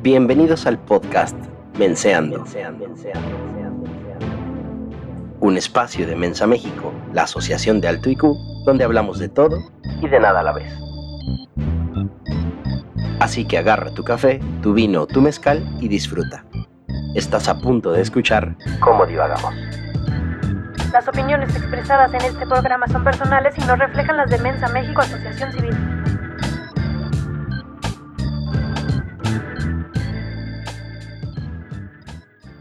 Bienvenidos al podcast Menseando. Un espacio de Mensa México, la asociación de Alto IQ, donde hablamos de todo y de nada a la vez. Así que agarra tu café, tu vino o tu mezcal y disfruta. Estás a punto de escuchar cómo divagamos. Las opiniones expresadas en este programa son personales y no reflejan las de Mensa México Asociación Civil.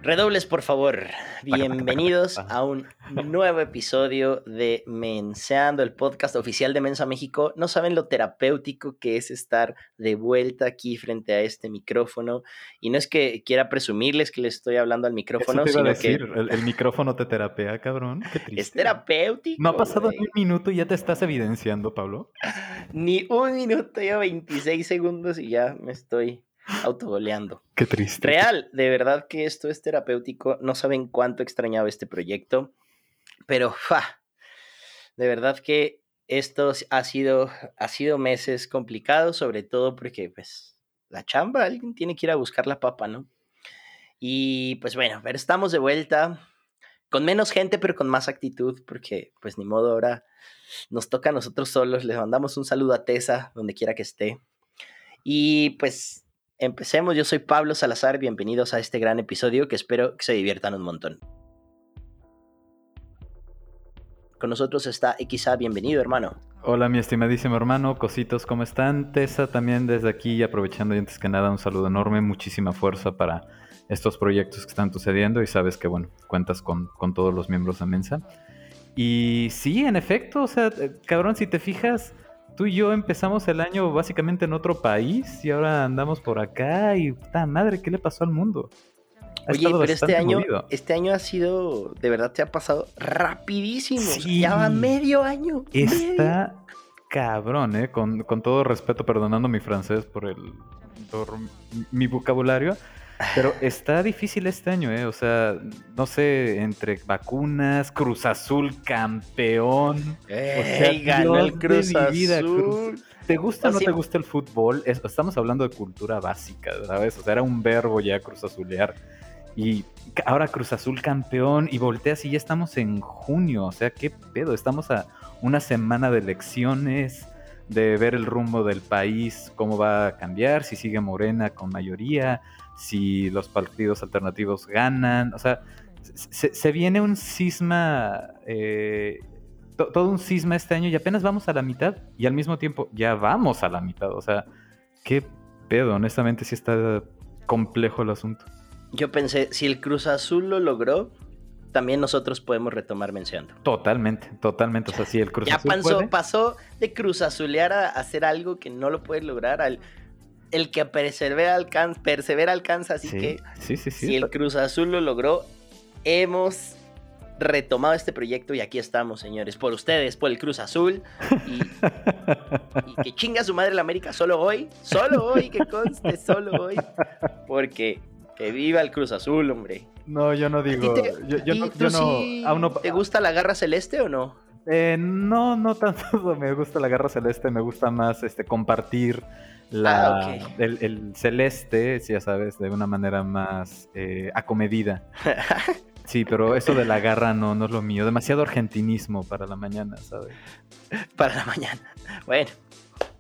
Redobles, por favor. Bienvenidos a un nuevo episodio de Menseando, el podcast oficial de Mensa México. No saben lo terapéutico que es estar de vuelta aquí frente a este micrófono. Y no es que quiera presumirles que les estoy hablando al micrófono, sino decir, que el, el micrófono te terapea, cabrón. Qué triste. es terapéutico. No ha pasado ni un minuto y ya te estás evidenciando, Pablo. Ni un minuto, ya 26 segundos y ya me estoy autogoleando. Qué triste. Real, de verdad que esto es terapéutico. No saben cuánto extrañaba este proyecto, pero ¡fa! de verdad que esto ha sido, ha sido meses complicados, sobre todo porque pues la chamba, alguien tiene que ir a buscar la papa, ¿no? Y pues bueno, pero estamos de vuelta con menos gente, pero con más actitud, porque pues ni modo, ahora nos toca a nosotros solos. Les mandamos un saludo a Tessa, donde quiera que esté. Y pues empecemos. Yo soy Pablo Salazar. Bienvenidos a este gran episodio que espero que se diviertan un montón. Con nosotros está XA. Bienvenido, hermano. Hola, mi estimadísimo hermano, cositos, ¿cómo están? Tessa, también desde aquí, aprovechando y antes que nada, un saludo enorme, muchísima fuerza para estos proyectos que están sucediendo y sabes que, bueno, cuentas con, todos los miembros de Mensa. Y sí, en efecto, o sea, eh, cabrón, si te fijas, tú y yo empezamos el año básicamente en otro país y ahora andamos por acá y puta madre, ¿qué le pasó al mundo? Ha Oye, pero este año, movido. este año ha sido, de verdad, te ha pasado rapidísimo. O sea, Sí. ya va medio año. medio. Está cabrón, ¿eh? Con, con todo respeto, perdonando mi francés por el por mi vocabulario. Pero está difícil este año, ¿eh? O sea, no sé, entre vacunas, Cruz Azul campeón. Ey, ganó Dios el Cruz mi vida, Azul. Cruz- ¿Te gusta o no te gusta el fútbol? Es- estamos hablando de cultura básica, ¿sabes? O sea, era un verbo ya Cruz Azulear. Y ahora Cruz Azul campeón y volteas y ya estamos en junio. O sea, ¿qué pedo? Estamos a una semana de elecciones, de ver el rumbo del país, cómo va a cambiar, si sigue Morena con mayoría, si los partidos alternativos ganan. O sea, se, se viene un cisma, eh, to- todo un cisma este año y apenas vamos a la mitad y al mismo tiempo ya vamos a la mitad. O sea, qué pedo, honestamente sí está complejo el asunto. Yo pensé, si el Cruz Azul lo logró, también nosotros podemos retomar mencionando. Totalmente, totalmente. O sea, sí, el Cruz Ya Azul pasó, puede. pasó de Cruz Azulear a hacer algo que no lo puede lograr al el que persevera alcanza, persevera alcanza, así sí, que sí, sí, sí. si el Cruz Azul lo logró, hemos retomado este proyecto y aquí estamos, señores, por ustedes, por el Cruz Azul y, y que chinga su madre la América solo hoy, solo hoy, que conste, solo hoy, porque que viva el Cruz Azul, hombre. No, yo no ¿A ti digo. te- yo, yo y no, tú yo no, sí aún no- ¿Te gusta la garra celeste o no? Eh, no, no tanto me gusta la garra celeste, me gusta más este compartir la, Ah, ok. el, el celeste, si ya sabes, de una manera más eh, acomedida. Sí, pero eso de la garra no, no es lo mío. Demasiado argentinismo para la mañana, ¿sabes? para la mañana. Bueno,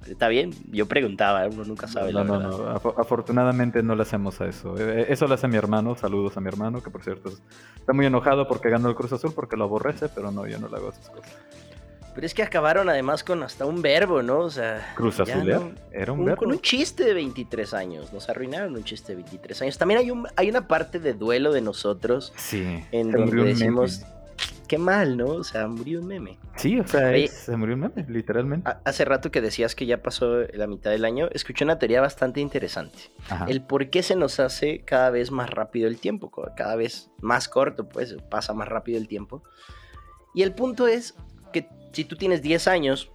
está bien. Yo preguntaba, uno nunca sabe. no, la no, verdad. no. Afo- afortunadamente no le hacemos a eso. Eh, eh, Eso lo hace mi hermano. Saludos a mi hermano, que por cierto está muy enojado porque ganó el Cruz Azul, porque lo aborrece, pero no, yo no le hago esas cosas. Pero es que acabaron además con hasta un verbo, ¿no? O sea, Cruz Azulear no- era un un- verbo. con un chiste de 23 años. Nos arruinaron un chiste de 23 años. También hay, un, hay una parte de duelo de nosotros Sí. en donde meme. Qué mal, ¿no? O sea, murió un meme. Sí, o sea, Oye. es- se murió un meme, literalmente. Ha- Hace rato que decías que ya pasó la mitad del año, escuché una teoría bastante interesante. Ajá. el por qué se nos hace cada vez más rápido el tiempo, cada vez más corto, pues pasa más rápido el tiempo. Y el punto es que si tú tienes 10 años,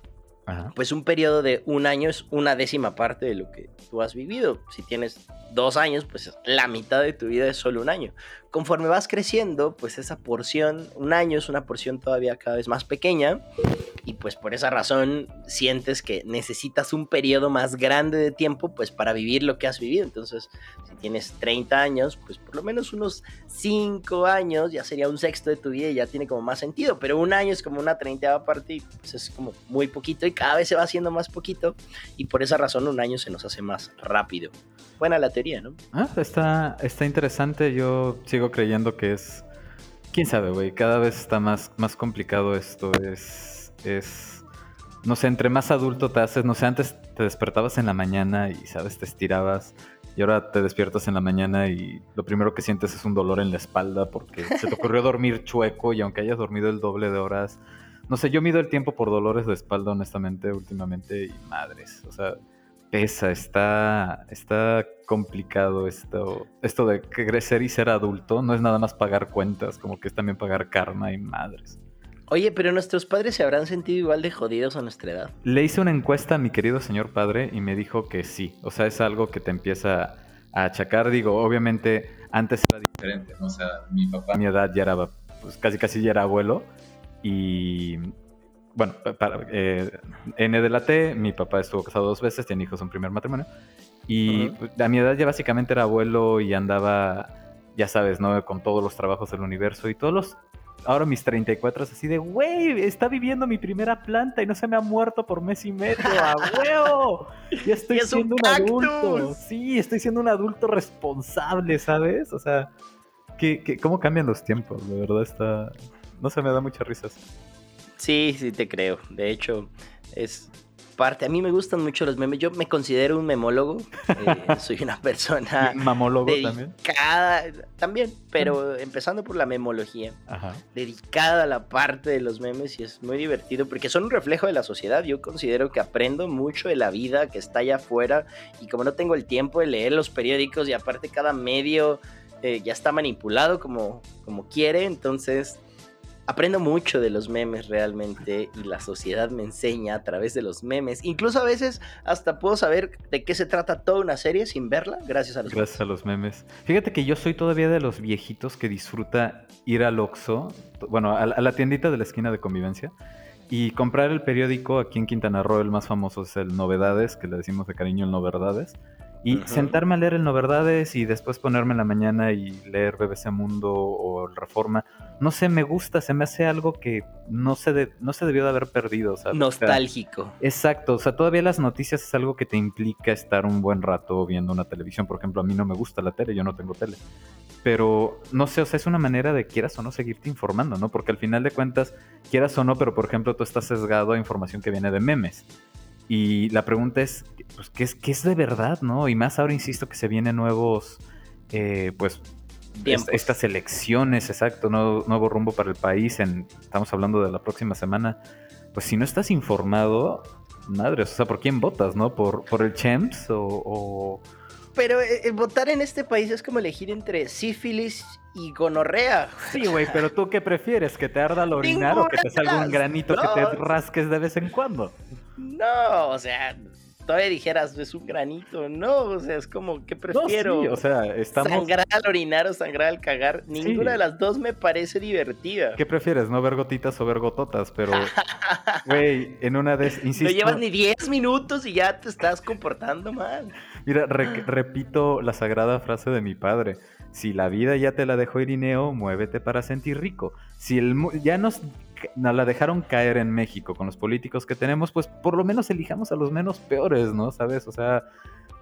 Ajá. pues un periodo de un año es una décima parte de lo que tú has vivido. Si tienes dos años, pues la mitad de tu vida es solo un año. Conforme vas creciendo, pues esa porción, un año es una porción todavía cada vez más pequeña y pues por esa razón sientes que necesitas un periodo más grande de tiempo pues para vivir lo que has vivido. Entonces, si tienes 30 años, pues por lo menos unos 5 años ya sería un sexto de tu vida y ya tiene como más sentido, pero un año es como una treinta parte y pues es como muy poquito y cada vez se va haciendo más poquito y por esa razón un año se nos hace más rápido. Buena la teoría, Ah, está, está interesante. Yo sigo creyendo que es. Quién sabe, güey. Cada vez está más, más complicado esto. Es. Es. No sé, entre más adulto te haces. No sé, antes te despertabas en la mañana y, ¿sabes? Te estirabas. Y ahora te despiertas en la mañana y lo primero que sientes es un dolor en la espalda porque se te ocurrió dormir chueco y aunque hayas dormido el doble de horas. No sé, yo mido el tiempo por dolores de espalda, honestamente, últimamente, y madres. O sea, pesa, está, está complicado esto, esto de crecer y ser adulto. No es nada más pagar cuentas, como que es también pagar karma y madres. Oye, pero nuestros padres se habrán sentido igual de jodidos a nuestra edad. Le hice una encuesta a mi querido señor padre y me dijo que sí. O sea, es algo que te empieza a achacar. Digo, obviamente antes era diferente, ¿no? O sea, mi papá a mi edad ya era, pues casi casi ya era abuelo. Y bueno, para, eh, N de la T, mi papá estuvo casado dos veces, tiene hijos en primer matrimonio. Y pues, a mi edad ya básicamente era abuelo y andaba, ya sabes, ¿no? Con todos los trabajos del universo y todos los... Ahora mis 34 es así de, güey, está viviendo mi primera planta y no se me ha muerto por mes y medio, ¡a huevo! Ya estoy siendo un, adulto. Sí, estoy siendo un adulto responsable, ¿sabes? O sea, ¿qué, cómo cambian los tiempos? De verdad está... No se me da muchas risas. Sí, sí te creo. De hecho, es parte. A mí me gustan mucho los memes. Yo me considero un memólogo. Eh, soy una persona. mamólogo también? También, pero empezando por la memología. Dedicada a la parte de los memes y es muy divertido porque son un reflejo de la sociedad. Yo considero que aprendo mucho de la vida que está allá afuera y como no tengo el tiempo de leer los periódicos y aparte cada medio eh, ya está manipulado como, como quiere, entonces aprendo mucho de los memes realmente y la sociedad me enseña a través de los memes. Incluso a veces hasta puedo saber de qué se trata toda una serie sin verla gracias a los Gracias a los memes. Fíjate que yo soy todavía de los viejitos que disfruta ir al Oxxo, bueno, a, la tiendita de la esquina de convivencia y comprar el periódico aquí en Quintana Roo, el más famoso es el Novedades, que le decimos de cariño el Novedades. Y sentarme a leer el Noverdades y después ponerme en la mañana y leer BBC Mundo o el Reforma. No sé, me gusta, se me hace algo que no se, no se debió de haber perdido. Nostálgico. exacto, o sea, todavía las noticias es algo que te implica estar un buen rato viendo una televisión. Por ejemplo, a mí no me gusta la tele, yo no tengo tele. Pero no sé, o sea, es una manera de quieras o no seguirte informando, ¿no? Porque al final de cuentas, quieras o no, pero por ejemplo, tú estás sesgado a información que viene de memes. Y la pregunta es, pues, ¿qué es, qué es de verdad, no? Y más ahora insisto que se vienen nuevos, eh, pues, estas elecciones, exacto, nuevo, nuevo, rumbo para el país. En, estamos hablando de la próxima semana. Pues si no estás informado, madre, o sea, ¿por quién votas, no? ¿Por, por el Champs o...? Pero eh, eh, votar en este país es como elegir entre sífilis y gonorrea. Sí, güey, pero tú qué prefieres, que te arda al orinar o que te salga un granito que te rasques de vez en cuando. No, o sea, todavía dijeras, es un granito, no, o sea, es como, ¿qué prefiero? o sea, estamos... Sangrar al orinar o sangrar al cagar, ninguna de las dos me parece divertida. ¿Qué prefieres, no ver gotitas o ver gototas? Pero, güey, en una de... Insisto... No llevas ni 10 minutos y ya te estás comportando mal. Mira, repito la sagrada frase de mi padre. Si la vida ya te la dejó Irineo, muévete para sentir rico. Si el, ya nos nos la dejaron caer en México con los políticos que tenemos, pues por lo menos elijamos a los menos peores, ¿no? ¿Sabes? O sea,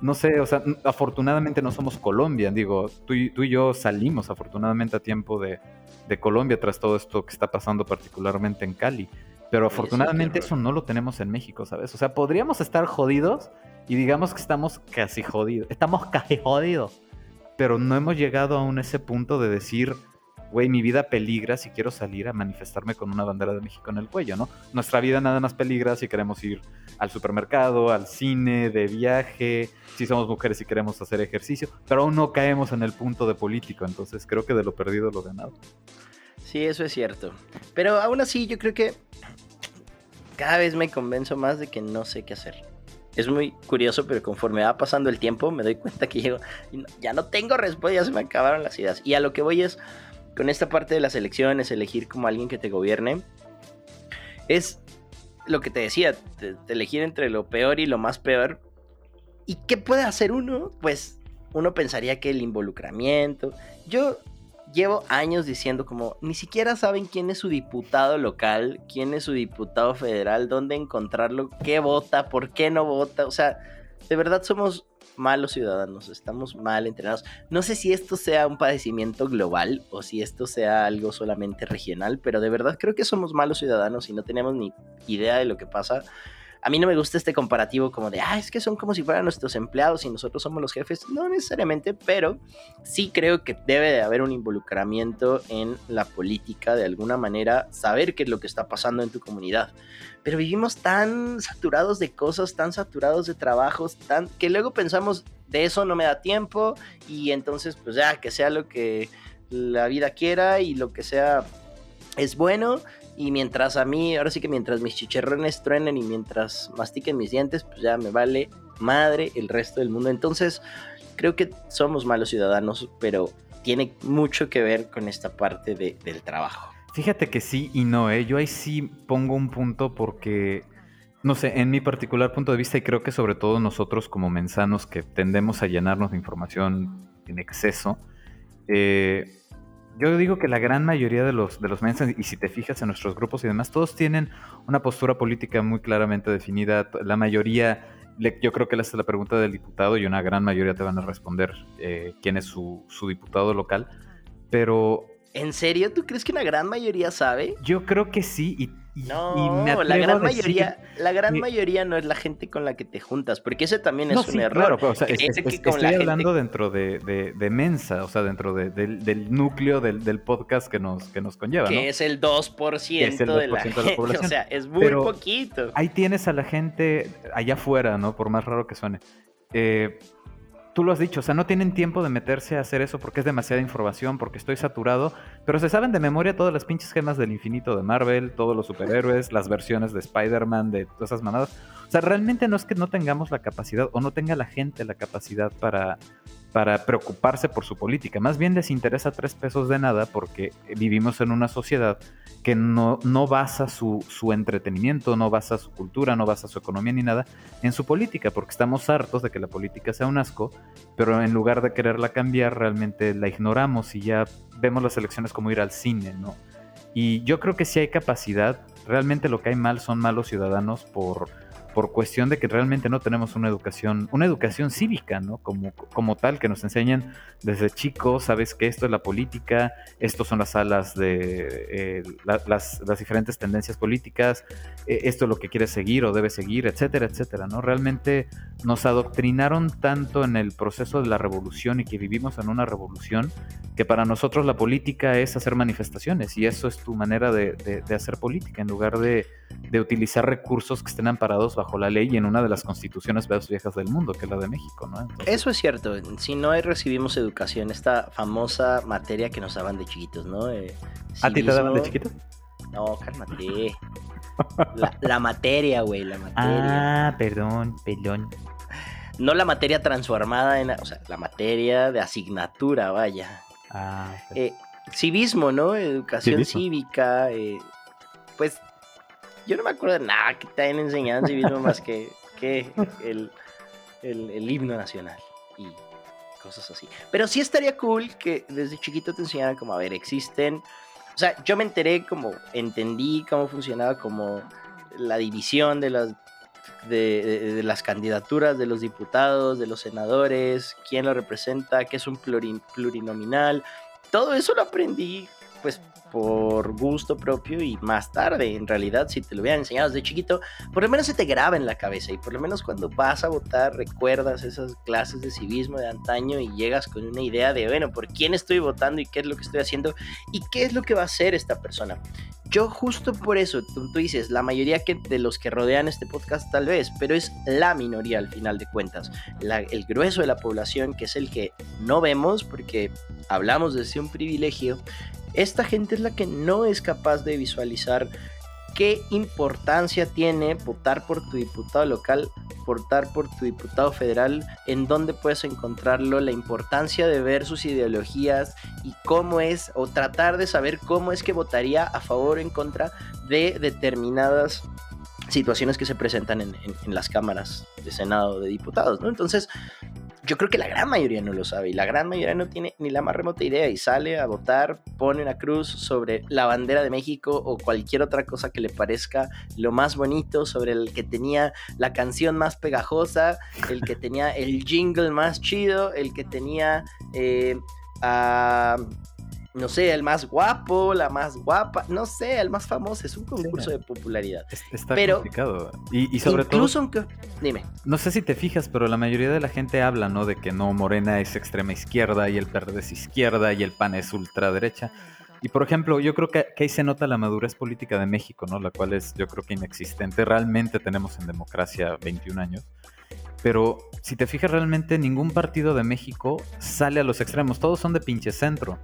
no sé, o sea, afortunadamente no somos Colombia, digo, tú y, tú y yo salimos afortunadamente a tiempo de, de, Colombia tras todo esto que está pasando particularmente en Cali, pero afortunadamente eso no lo tenemos en México, ¿sabes? O sea, podríamos estar jodidos y digamos que estamos casi jodidos, estamos casi jodidos, pero no hemos llegado aún a ese punto de decir güey, mi vida peligra si quiero salir a manifestarme con una bandera de México en el cuello, ¿no? Nuestra vida nada más peligra si queremos ir al supermercado, al cine, de viaje, si somos mujeres y queremos hacer ejercicio, pero aún no caemos en el punto de político, entonces creo que de lo perdido lo ganado. Sí, eso es cierto. Pero aún así yo creo que cada vez me convenzo más de que no sé qué hacer. es muy curioso, pero conforme va pasando el tiempo me doy cuenta que llego, ya no tengo respuesta, ya se me acabaron las ideas. Y a lo que voy es, con esta parte de las elecciones, elegir como alguien que te gobierne, es lo que te decía, elegir entre lo peor y lo más peor. ¿Y qué puede hacer uno? Pues uno pensaría que el involucramiento. Yo llevo años diciendo como ni siquiera saben quién es su diputado local, quién es su diputado federal, dónde encontrarlo, qué vota, por qué no vota. O sea, de verdad somos malos ciudadanos, estamos mal entrenados. No sé si esto sea un padecimiento global o si esto sea algo solamente regional, pero de verdad creo que somos malos ciudadanos y no tenemos ni idea de lo que pasa a mí no me gusta este comparativo como de, ah, es que son como si fueran nuestros empleados y nosotros somos los jefes. No necesariamente, pero sí creo que debe de haber un involucramiento en la política de alguna manera, saber qué es lo que está pasando en tu comunidad. Pero vivimos tan saturados de cosas, tan saturados de trabajos, tan que luego pensamos, de eso no me da tiempo y entonces pues ya, que sea lo que la vida quiera y lo que sea es bueno y mientras a mí, ahora sí que mientras mis chicharrones truenen y mientras mastiquen mis dientes, pues ya me vale madre el resto del mundo. Entonces, creo que somos malos ciudadanos, pero tiene mucho que ver con esta parte del trabajo. Fíjate que sí y no, ¿eh? Yo ahí sí pongo un punto porque, no sé, en mi particular punto de vista, y creo que sobre todo nosotros como mensanos que tendemos a llenarnos de información en exceso, eh, yo digo que la gran mayoría de los, de los mensajes, y si te fijas en nuestros grupos y demás, todos tienen una postura política muy claramente definida. La mayoría, yo creo que le haces la pregunta del diputado y una gran mayoría te van a responder eh, quién es su, su diputado local. Pero ¿En serio? ¿Tú crees que una gran mayoría sabe? Yo creo que sí, y no, la gran mayoría, la gran mayoría no es la gente con la que te juntas, porque ese también es un error. Claro, o sea, estoy hablando dentro de, Mensa, o sea, dentro del, núcleo del, podcast que nos, que nos conlleva. Que es el 2%, de, la población. O sea, es muy poquito. Ahí tienes a la gente allá afuera, ¿no? Por más raro que suene. Eh, tú lo has dicho, o sea, no tienen tiempo de meterse a hacer eso porque es demasiada información, porque estoy saturado, pero se saben de memoria todas las pinches gemas del infinito de Marvel, todos los superhéroes, las versiones de Spider-Man, de todas esas manadas. O sea, realmente no es que no tengamos la capacidad o no tenga la gente la capacidad para, para preocuparse por su política. Más bien les interesa tres pesos de nada porque vivimos en una sociedad que no, no basa su, su, entretenimiento, no basa su cultura, no basa su economía ni nada en su política, porque estamos hartos de que la política sea un asco, pero en lugar de quererla cambiar, realmente la ignoramos y ya vemos las elecciones como ir al cine, ¿no? Y yo creo que si hay capacidad, realmente lo que hay mal son malos ciudadanos por por cuestión de que realmente no tenemos una educación, una educación cívica, ¿no? Como, como tal, que nos enseñan desde chicos, sabes que esto es la política, estos son las alas de eh, las, diferentes tendencias políticas, eh, esto es lo que quieres seguir o debes seguir, etcétera, etcétera, ¿no? Realmente nos adoctrinaron tanto en el proceso de la revolución y que vivimos en una revolución, que para nosotros la política es hacer manifestaciones y eso es tu manera de, de hacer política, en lugar de, utilizar recursos que estén amparados bajo la ley y en una de las constituciones más viejas del mundo, que es la de México, ¿no? Eso es cierto. Si no recibimos educación, esta famosa materia que nos daban de chiquitos, ¿no? Eh, ¿A ti te daban de chiquitos? No, cálmate. La, materia, güey, la materia. Ah, perdón, perdón. No la materia transformada en, o sea, la materia de asignatura, vaya. Ah, eh, civismo, ¿no? Educación cívica, eh, pues yo no me acuerdo de nada que te hayan enseñado en civismo más que, que el, el, himno nacional y cosas así. Pero sí estaría cool que desde chiquito te enseñaran como, a ver, existen... O sea, yo me enteré como, entendí cómo funcionaba como la división de las, de, las candidaturas de los diputados, de los senadores, quién lo representa, qué es un plurinominal. Todo eso lo aprendí pues por gusto propio y más tarde, en realidad, si te lo hubieran enseñado desde chiquito, por lo menos se te graba en la cabeza y por lo menos cuando vas a votar recuerdas esas clases de civismo de antaño y llegas con una idea de, bueno, por quién estoy votando y qué es lo que estoy haciendo y qué es lo que va a hacer esta persona. Yo justo por eso, tú, dices, la mayoría que, de los que rodean este podcast tal vez, pero es la minoría al final de cuentas. el grueso de la población, que es el que no vemos porque hablamos desde un privilegio, esta gente es la que no es capaz de visualizar ¿Qué importancia tiene votar por tu diputado local, votar por tu diputado federal? ¿En dónde puedes encontrarlo? La importancia de ver sus ideologías y cómo es, o tratar de saber cómo es que votaría a favor o en contra de determinadas situaciones que se presentan en, las cámaras de Senado de diputados, ¿no? Entonces, yo creo que la gran mayoría no lo sabe y la gran mayoría no tiene ni la más remota idea y sale a votar, pone una cruz sobre la bandera de México o cualquier otra cosa que le parezca lo más bonito, sobre el que tenía la canción más pegajosa, el que tenía el jingle más chido, el que tenía... Eh, a no sé, el más guapo, la más guapa, no sé, el más famoso, es un concurso de popularidad. Está pero, complicado. Y, y sobre incluso aunque, dime. No sé si te fijas, pero la mayoría de la gente habla, ¿no? De que no, Morena es extrema izquierda y el verde es izquierda y el PAN es ultraderecha. Y por ejemplo, yo creo que, que, ahí se nota la madurez política de México, ¿no? La cual es, yo creo que inexistente. Realmente tenemos en democracia 21 años. Pero si te fijas realmente, ningún partido de México sale a los extremos. Todos son de pinche centro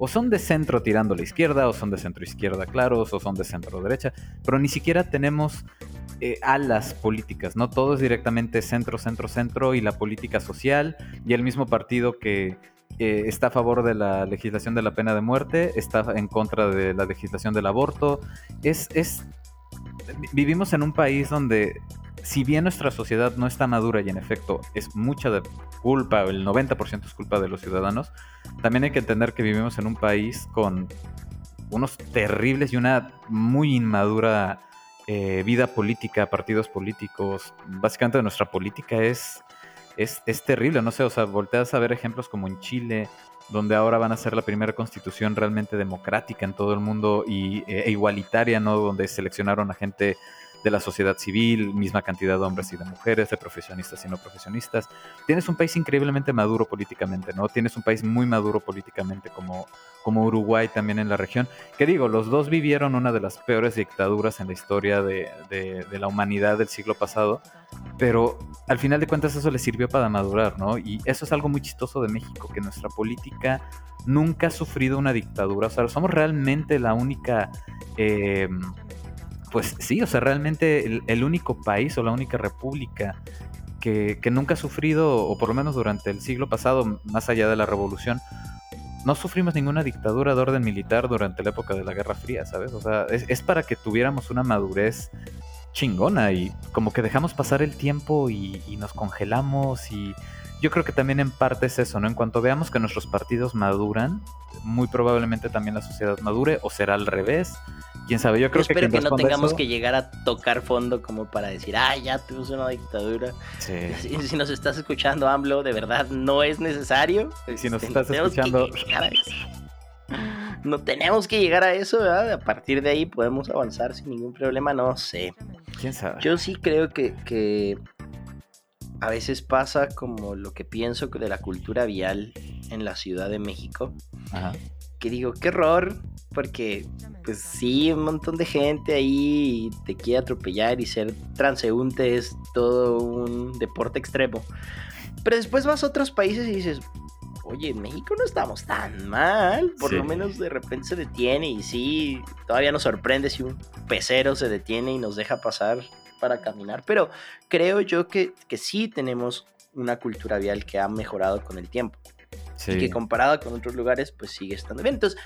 o son de centro tirando a la izquierda, o son de centro izquierda claros, o son de centro derecha, pero ni siquiera tenemos eh, alas políticas, ¿no? Todo es directamente centro, centro, centro y la política social y el mismo partido que está a favor de la legislación de la pena de muerte, está en contra de la legislación del aborto. Es, es, vivimos en un país donde si bien nuestra sociedad no está madura y en efecto es mucha de culpa, el 90% es culpa de los ciudadanos, también hay que entender que vivimos en un país con unos terribles y una muy inmadura eh, vida política, partidos políticos. Básicamente nuestra política es, es, es, terrible, no sé, o sea, volteas a ver ejemplos como en Chile, donde ahora van a ser la primera constitución realmente democrática en todo el mundo y, e, e igualitaria, ¿no? Donde seleccionaron a gente de la sociedad civil, misma cantidad de hombres y de mujeres, de profesionistas y no profesionistas. Tienes un país increíblemente maduro políticamente, ¿no? Tienes un país muy maduro políticamente como, como Uruguay también en la región. Que digo, los dos vivieron una de las peores dictaduras en la historia de, de, la humanidad del siglo pasado, pero al final de cuentas eso les sirvió para madurar, ¿no? Y eso es algo muy chistoso de México, que nuestra política nunca ha sufrido una dictadura, o sea, somos realmente la única... Eh, pues sí, o sea, realmente el, único país o la única república que, nunca ha sufrido, o por lo menos durante el siglo pasado, más allá de la revolución, no sufrimos ninguna dictadura de orden militar durante la época de la Guerra Fría, ¿sabes? O sea, es, para que tuviéramos una madurez chingona y como que dejamos pasar el tiempo y, nos congelamos y yo creo que también en parte es eso, ¿no? En cuanto veamos que nuestros partidos maduran, muy probablemente también la sociedad madure o será al revés quién sabe, yo creo que. Espero que no tengamos que llegar a tocar fondo como para decir, ah, ya tuvimos una dictadura. Sí. Si, nos estás escuchando, AMLO, de verdad no es necesario. Si nos este, estás escuchando. No tenemos que llegar a eso, ¿verdad? A partir de ahí podemos avanzar sin ningún problema, no sé. ¿Quién sabe? Yo sí creo que, que a veces pasa como lo que pienso de la cultura vial en la Ciudad de México. Ajá que digo, qué error, porque pues sí, un montón de gente ahí te quiere atropellar y ser transeúnte es todo un deporte extremo. Pero después vas a otros países y dices, oye, en México no estamos tan mal, por lo menos de repente se detiene y sí, todavía nos sorprende si un pecero se detiene y nos deja pasar para caminar, pero creo yo que, que sí tenemos una cultura vial que ha mejorado con el tiempo. Y que comparada con otros lugares, pues sigue estando bien. Entonces,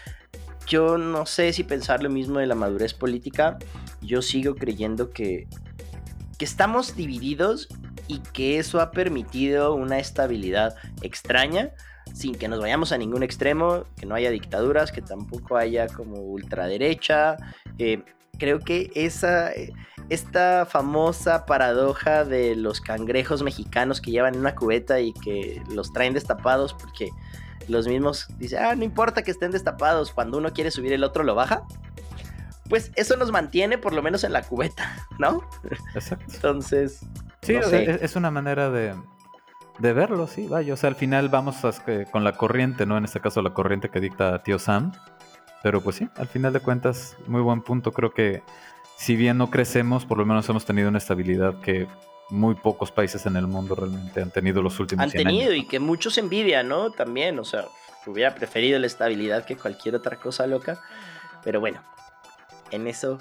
yo no sé si pensar lo mismo de la madurez política. Yo sigo creyendo que, que estamos divididos y que eso ha permitido una estabilidad extraña sin que nos vayamos a ningún extremo, que no haya dictaduras, que tampoco haya como ultraderecha. Eh, creo que esa, eh, esta famosa paradoja de los cangrejos mexicanos que llevan en una cubeta y que los traen destapados porque los mismos dicen, ah, no importa que estén destapados, cuando uno quiere subir el otro lo baja. Pues eso nos mantiene por lo menos en la cubeta, ¿no? Exacto. Entonces... Sí, es una manera de, de verlo, sí, vaya. O sea, al final vamos con la corriente, ¿no? En este caso la corriente que dicta tío Sam. Pero pues sí, al final de cuentas, muy buen punto. Creo que si bien no crecemos, por lo menos hemos tenido una estabilidad que muy pocos países en el mundo realmente han tenido los últimos han tenido y que muchos envidian, ¿no? También, o sea, hubiera preferido la estabilidad que cualquier otra cosa loca. Pero bueno, en eso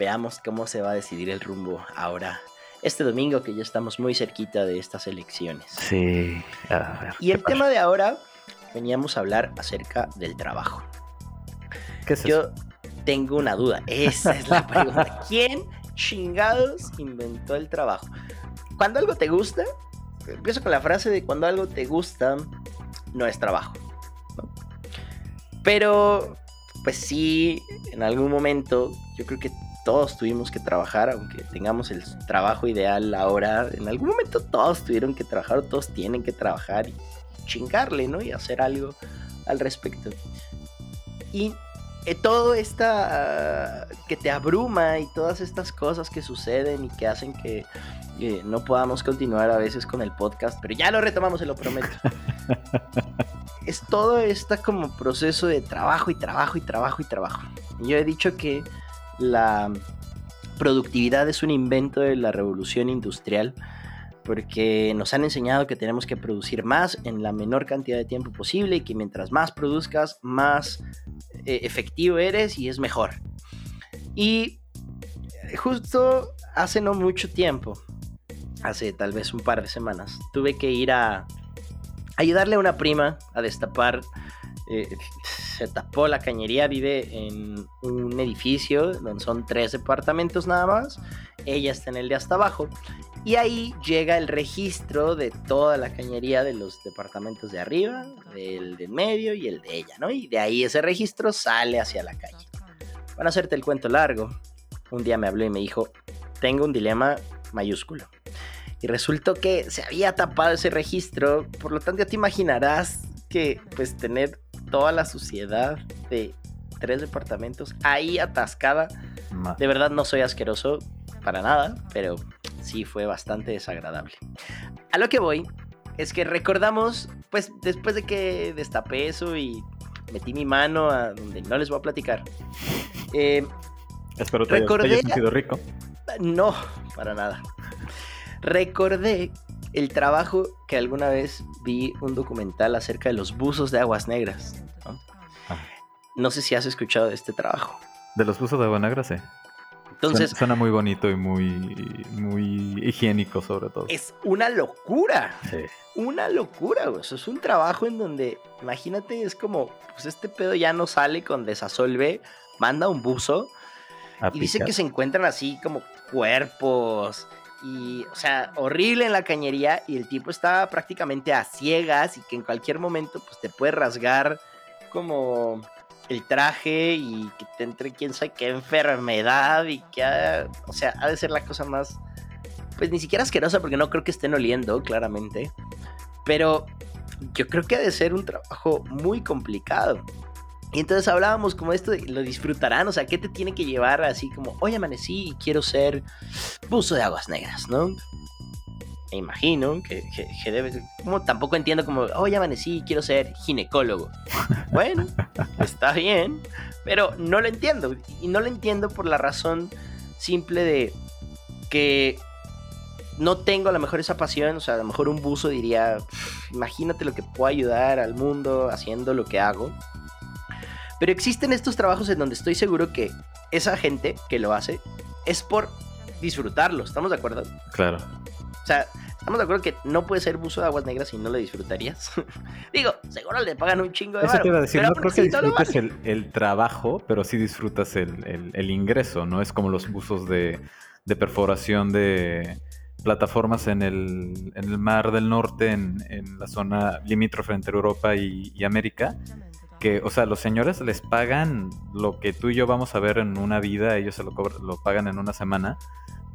veamos cómo se va a decidir el rumbo ahora. Este domingo que ya estamos muy cerquita de estas elecciones. Sí, a ver. Y el tema de ahora, veníamos a hablar acerca del trabajo. ¿Qué es Yo eso? tengo una duda, esa es la pregunta. ¿Quién chingados inventó el trabajo? Cuando algo te gusta, empiezo con la frase de cuando algo te gusta, no es trabajo. ¿no? Pero, pues sí, en algún momento, yo creo que todos tuvimos que trabajar, aunque tengamos el trabajo ideal ahora, en algún momento todos tuvieron que trabajar, todos tienen que trabajar y chingarle, ¿no? Y hacer algo al respecto. Y todo esta que te abruma y todas estas cosas que suceden y que hacen que eh, no podamos continuar a veces con el podcast, pero ya lo retomamos, se lo prometo. es todo este como proceso de trabajo y trabajo y trabajo y trabajo. Yo he dicho que la productividad es un invento de la revolución industrial porque nos han enseñado que tenemos que producir más en la menor cantidad de tiempo posible y que mientras más produzcas, más eh, efectivo eres y es mejor. Y justo hace no mucho tiempo, hace tal vez un par de semanas, tuve que ir a ayudarle a una prima a destapar. eh, se tapó la cañería, vive en un edificio donde son tres departamentos nada más. Ella está en el de hasta abajo. Y ahí llega el registro de toda la cañería de los departamentos de arriba, del de medio y el de ella, ¿no? Y de ahí ese registro sale hacia la calle. Para hacerte el cuento largo, un día me habló y me dijo, tengo un dilema mayúsculo. Y resultó que se había tapado ese registro, por lo tanto ya te imaginarás que pues tener toda la suciedad de tres departamentos ahí atascada, Ma- de verdad no soy asqueroso para nada, pero sí fue bastante desagradable. A lo que voy es que recordamos, pues después de que destapé eso y metí mi mano a donde no les voy a platicar, eh, Espero te Recordé- haya sentido rico. no, para nada. Recordé el trabajo que alguna vez vi un documental acerca de los buzos de aguas negras. ¿no? Ah. No sé si has escuchado de este trabajo. De los buzos de agua negra, sí. Entonces, suena, suena muy bonito y muy, muy higiénico, sobre todo. es una locura. Sí. Una locura, güey. Eso es un trabajo en donde, imagínate, es como, pues este pedo ya no sale con desasolve, manda un buzo A y dice que se encuentran así como cuerpos y, o sea, horrible en la cañería y el tipo está prácticamente a ciegas y que en cualquier momento pues te puede rasgar como el traje y que te entre quién sabe qué enfermedad y que, ha- o sea, ha de ser la cosa más, pues ni siquiera asquerosa porque no creo que estén oliendo, claramente, pero yo creo que ha de ser un trabajo muy complicado. Y entonces hablábamos como esto lo disfrutarán, o sea, ¿qué te tiene que llevar así como, hoy amanecí y quiero ser buzo de aguas negras, ¿no? Me imagino que, que, que debe como tampoco entiendo como, hoy amanecí y quiero ser ginecólogo. Bueno, está bien, pero no lo entiendo. Y no lo entiendo por la razón simple de que no tengo a lo mejor esa pasión, o sea, a lo mejor un buzo diría, "Pff, imagínate lo que puedo ayudar al mundo haciendo lo que hago. Pero existen estos trabajos en donde estoy seguro que esa gente que lo hace es por disfrutarlo, ¿estamos de acuerdo? Claro. O sea, estamos de acuerdo que no puede ser buzo de aguas negras si no lo disfrutarías. Digo, seguro le pagan un chingo de Eso te iba a decir, no creo que disfrutes el, el trabajo, pero sí disfrutas el, el- el ingreso, ¿no? Es como los buzos de, de perforación de plataformas en el, en el Mar del Norte, en, en la zona limítrofe entre Europa y, y América, que, o sea, los señores les pagan lo que tú y yo vamos a ver en una vida, ellos se lo, cobran- lo pagan en una semana,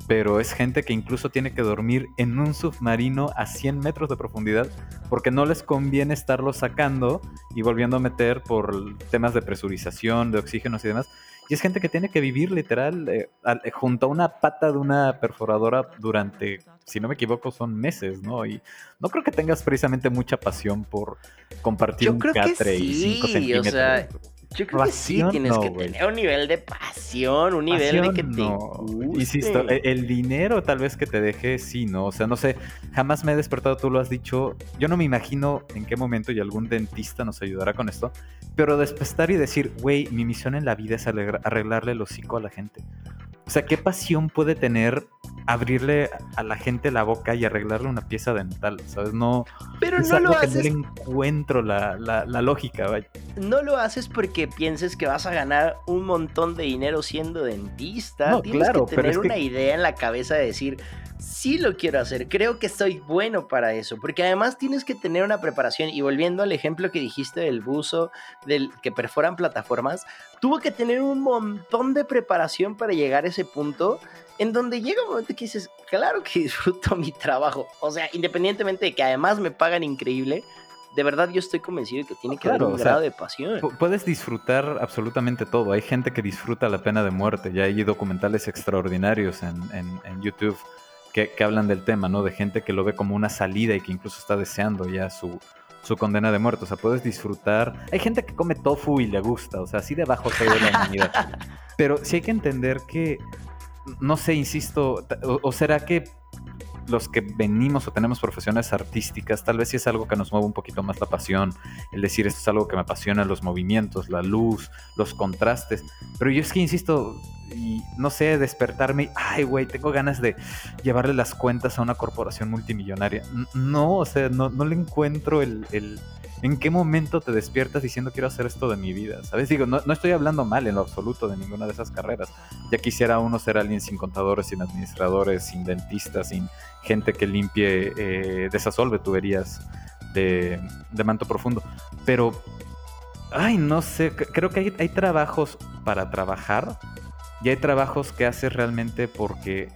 pero es gente que incluso tiene que dormir en un submarino a 100 metros de profundidad porque no les conviene estarlo sacando y volviendo a meter por temas de presurización, de oxígenos y demás. Y es gente que tiene que vivir literal eh, eh, junto a una pata de una perforadora durante, si no me equivoco, son meses, ¿no? Y no creo que tengas precisamente mucha pasión por compartir Yo un creo que catre y 5 sí, o centímetros. sea, Yo creo que sí, tienes no, que tener un nivel de pasión, un nivel de que te no. Insisto, e- el dinero tal vez que te deje, sí, ¿no? O sea, no sé, jamás me he despertado, tú lo has dicho. Yo no me imagino en qué momento y algún dentista nos ayudará con esto, pero despertar y decir, güey, mi misión en la vida es arreglarle el hocico a la gente. O sea, ¿qué pasión puede tener abrirle a la gente la boca y arreglarle una pieza dental? ¿Sabes? No. Pero es no lo haces. no encuentro la, la- la lógica, vaya. No lo haces porque pienses que vas a ganar un montón de dinero siendo dentista. No, Tienes claro, que pero tener que- una idea en la cabeza de decir, sí lo quiero hacer, creo que soy bueno para eso. Porque además tienes que tener una preparación. Y volviendo al ejemplo que dijiste del buzo, del que perforan plataformas, tuvo que tener un montón de preparación para llegar a ese punto. En donde llega un momento que dices, claro que disfruto mi trabajo. O sea, independientemente de que además me pagan increíble, de verdad yo estoy convencido de que tiene que Claro, haber un sea, grado de pasión. Pu- Puedes disfrutar absolutamente todo. Hay gente que disfruta la pena de muerte. Ya hay documentales extraordinarios en, en- en YouTube que, que hablan del tema, ¿no? De gente que lo ve como una salida y que incluso está deseando ya su, su condena de muerte. O sea, puedes disfrutar. Hay gente que come tofu y le gusta. O sea, así de bajo se ve la humanidad. Pero sí hay que entender que, no sé, insisto, o será que los que venimos o tenemos profesiones artísticas, tal vez sí es algo que nos mueve un poquito más la pasión, el decir esto es algo que me apasiona, los movimientos, la luz, los contrastes. Pero yo es que insisto, y no sé, despertarme, ay, güey, tengo ganas de llevarle las cuentas a una corporación multimillonaria. No, o sea, no, no le encuentro el- ¿En qué momento te despiertas diciendo quiero hacer esto de mi vida? ¿Sabes? Digo, no, estoy hablando mal en lo absoluto de ninguna de esas carreras. Ya quisiera uno ser alguien sin contadores, sin administradores, sin dentistas, sin gente que limpie, eh, desasolve tuberías de, de manto profundo. Pero, ay, no sé, creo que hay, hay trabajos para trabajar y hay trabajos que haces realmente porque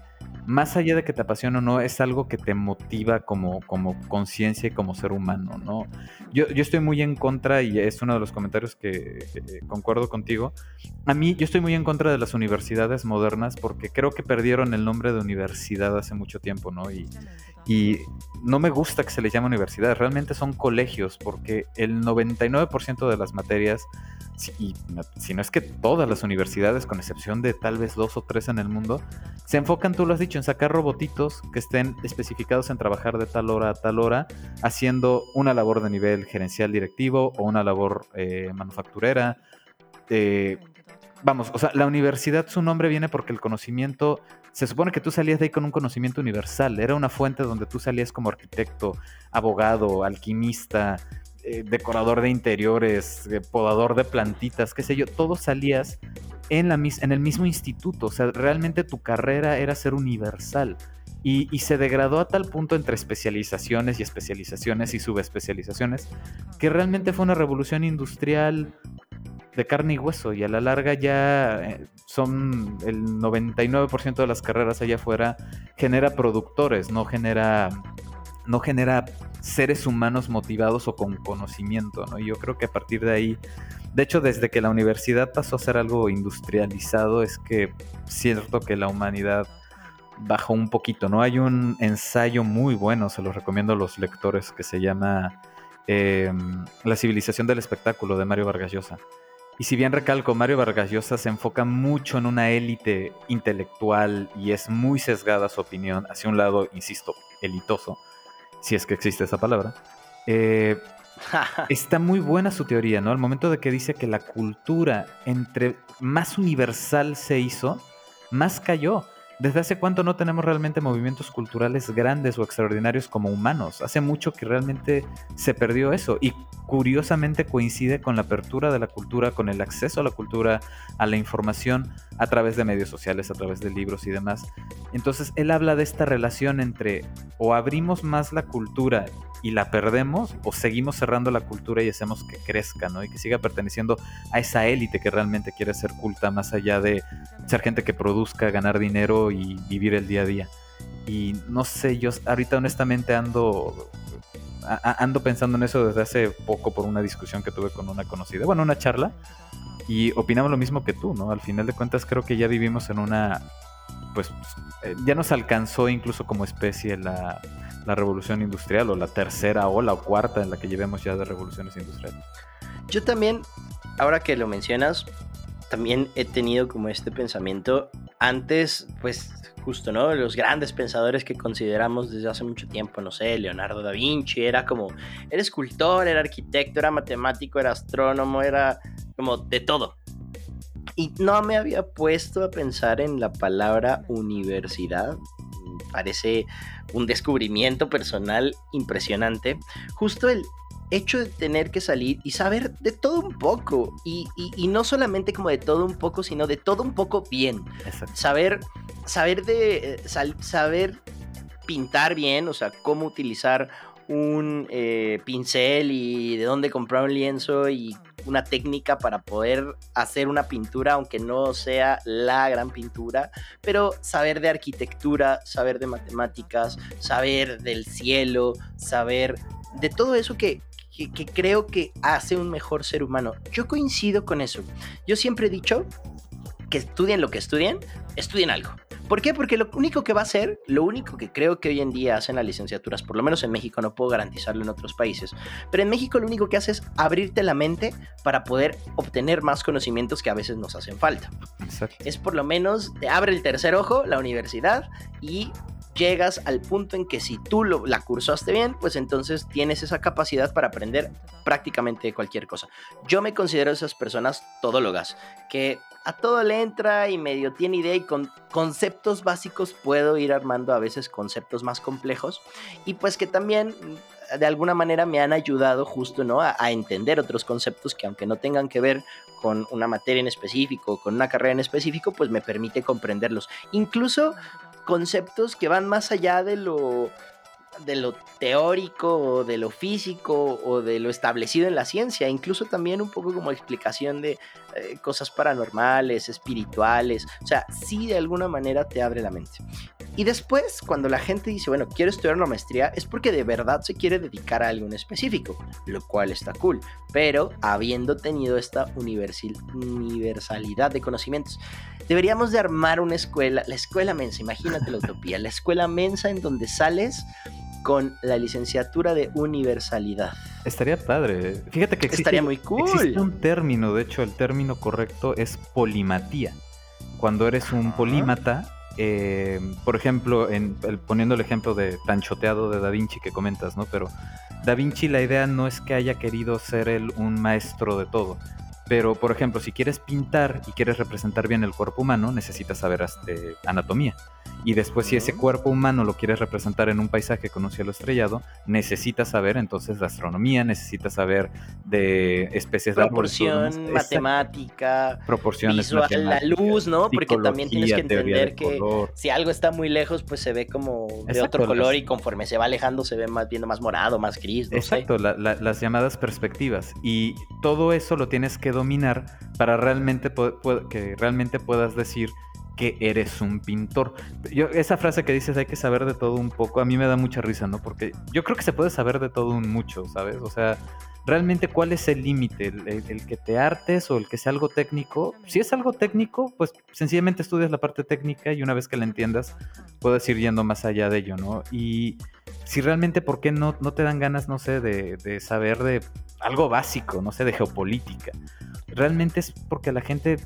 más allá de que te apasiona o no, es algo que te motiva como, como conciencia y como ser humano, ¿no? Yo, yo estoy muy en contra, y es uno de los comentarios que, que concuerdo contigo, a mí yo estoy muy en contra de las universidades modernas porque creo que perdieron el nombre de universidad hace mucho tiempo, ¿no? Y, y no me gusta que se les llame universidad, realmente son colegios porque el 99% de las materias, y si no es que todas las universidades, con excepción de tal vez dos o tres en el mundo, se enfocan, tú lo has dicho, en sacar robotitos que estén especificados en trabajar de tal hora a tal hora, haciendo una labor de nivel gerencial directivo o una labor eh, manufacturera. eh, vamos, o sea, la universidad, su nombre viene porque el conocimiento, se supone que tú salías de ahí con un conocimiento universal, era una fuente donde tú salías como arquitecto, abogado, alquimista, eh, decorador de interiores, eh, podador de plantitas, qué sé yo, todo salías en, la, mis- en el mismo instituto, o sea, realmente tu carrera era ser universal. Y, y se degradó a tal punto entre especializaciones y especializaciones y subespecializaciones que realmente fue una revolución industrial de carne y hueso y a la larga ya eh, son el 99% de las carreras allá afuera genera productores, no genera no genera seres humanos motivados o con conocimiento, ¿no? Y yo creo que a partir de ahí, de hecho desde que la universidad pasó a ser algo industrializado es que cierto que la humanidad bajó un poquito, ¿no? Hay un ensayo muy bueno, se lo recomiendo a los lectores, que se llama eh, La civilización del espectáculo de Mario Vargas Llosa. Y si bien recalco, Mario Vargas Llosa se enfoca mucho en una élite intelectual y es muy sesgada su opinión hacia un lado, insisto, elitoso, si es que existe esa palabra. Eh, está muy buena su teoría, ¿no? Al momento de que dice que la cultura entre más universal se hizo, más cayó. ¿Desde hace cuánto no tenemos realmente movimientos culturales grandes o extraordinarios como humanos? Hace mucho que realmente se perdió eso y curiosamente coincide con la apertura de la cultura, con el acceso a la cultura, a la información a través de medios sociales, a través de libros y demás. Entonces él habla de esta relación entre o abrimos más la cultura y la perdemos o seguimos cerrando la cultura y hacemos que crezca, ¿no? Y que siga perteneciendo a esa élite que realmente quiere ser culta más allá de ser gente que produzca, ganar dinero y vivir el día a día. Y no sé, yo ahorita honestamente ando ando pensando en eso desde hace poco por una discusión que tuve con una conocida, bueno, una charla, y opinamos lo mismo que tú, ¿no? Al final de cuentas creo que ya vivimos en una, pues eh, ya nos alcanzó incluso como especie la, la revolución industrial o la tercera o la cuarta en la que llevemos ya de revoluciones industriales. Yo también, ahora que lo mencionas, también he tenido como este pensamiento. Antes, pues justo, ¿no? Los grandes pensadores que consideramos desde hace mucho tiempo, no sé, Leonardo da Vinci, era como, era escultor, era arquitecto, era matemático, era astrónomo, era como de todo. Y no me había puesto a pensar en la palabra universidad. Parece un descubrimiento personal impresionante. Justo el hecho de tener que salir y saber de todo un poco. Y, no solamente como de todo un poco, sino de todo un poco bien. Saber, saber de. Eh, saber pintar bien, o sea, cómo utilizar un eh, pincel y de dónde comprar un lienzo y una técnica para poder hacer una pintura, aunque no sea la gran pintura, pero saber de arquitectura, saber de matemáticas, saber del cielo, saber de todo eso que, que, creo que hace un mejor ser humano. Yo coincido con eso. Yo siempre he dicho que estudien lo que estudien, estudien algo. ¿Por qué? Porque lo único que va a hacer, lo único que creo que hoy en día hacen las licenciaturas, por lo menos en México, no puedo garantizarlo en otros países, pero en México lo único que hace es abrirte la mente para poder obtener más conocimientos que a veces nos hacen falta. Es por lo menos, te abre el tercer ojo, la universidad, y llegas al punto en que si tú lo, la cursaste bien, pues entonces tienes esa capacidad para aprender prácticamente cualquier cosa. Yo me considero esas personas todólogas, que a todo le entra y medio tiene idea y con conceptos básicos puedo ir armando a veces conceptos más complejos y pues que también de alguna manera me han ayudado justo ¿no? a, a entender otros conceptos que aunque no tengan que ver con una materia en específico, con una carrera en específico, pues me permite comprenderlos. Incluso conceptos que van más allá de lo de lo teórico o de lo físico o de lo establecido en la ciencia, incluso también un poco como explicación de eh, cosas paranormales, espirituales, o sea, sí de alguna manera te abre la mente. Y después, cuando la gente dice, bueno, quiero estudiar una maestría, es porque de verdad se quiere dedicar a algo en específico, lo cual está cool, pero habiendo tenido esta universalidad de conocimientos, deberíamos de armar una escuela, la escuela mensa, imagínate la utopía, la escuela mensa en donde sales con la licenciatura de universalidad. Estaría padre. Fíjate que existe, Estaría muy cool. existe un término, de hecho el término correcto es polimatía. Cuando eres un polímata, eh, por ejemplo, en, poniendo el ejemplo de tan choteado de Da Vinci que comentas, ¿no? Pero Da Vinci la idea no es que haya querido ser él un maestro de todo, pero, por ejemplo, si quieres pintar y quieres representar bien el cuerpo humano, necesitas saber este, anatomía. Y después, si ese cuerpo humano lo quieres representar en un paisaje con un cielo estrellado, necesitas saber entonces de astronomía, necesitas saber de especies de Proporción, matemática, proporciones visual, la luz, ¿no? Porque también tienes que entender que si algo está muy lejos, pues se ve como de otro color y conforme se va alejando se ve más viendo más morado, más gris. Exacto, las llamadas perspectivas. Y todo eso lo tienes que dominar para realmente que realmente puedas decir que eres un pintor. Yo, esa frase que dices hay que saber de todo un poco, a mí me da mucha risa, ¿no? Porque yo creo que se puede saber de todo un mucho, ¿sabes? O sea, realmente cuál es el límite, el, que te artes o el que sea algo técnico. Si es algo técnico, pues sencillamente estudias la parte técnica y una vez que la entiendas, puedes ir yendo más allá de ello, ¿no? Y si realmente, ¿por qué no, no te dan ganas, no sé, de, de saber de algo básico, no sé, de geopolítica? realmente es porque a la gente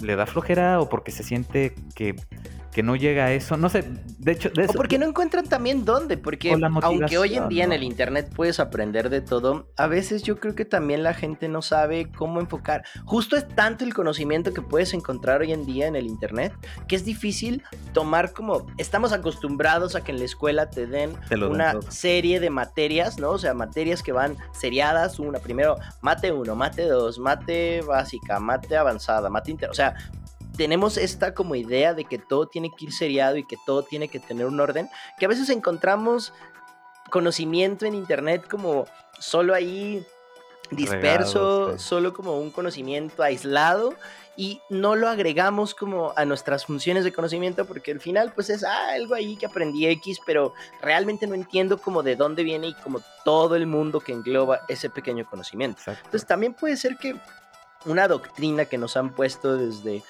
le da flojera o porque se siente que, que no llega a eso. No sé, de hecho... De o porque no encuentran también dónde, porque aunque hoy en día en el Internet puedes aprender de todo, a veces yo creo que también la gente no sabe cómo enfocar. Justo es tanto el conocimiento que puedes encontrar hoy en día en el Internet que es difícil tomar como... Estamos acostumbrados a que en la escuela te den una serie de materias, ¿no? O sea, materias que van seriadas, una primero mate 1, mate 2, mate básica, mate avanzada, mate inter... O sea, tenemos esta como idea de que todo tiene que ir seriado y que todo tiene que tener un orden, que a veces encontramos conocimiento en internet como solo ahí disperso, solo como un conocimiento aislado y no lo agregamos como a nuestras funciones de conocimiento porque al final pues es ah, algo ahí que aprendí X, pero realmente no entiendo como de dónde viene y como todo el mundo que engloba ese pequeño conocimiento. Entonces también puede ser que una doctrina que nos han puesto desde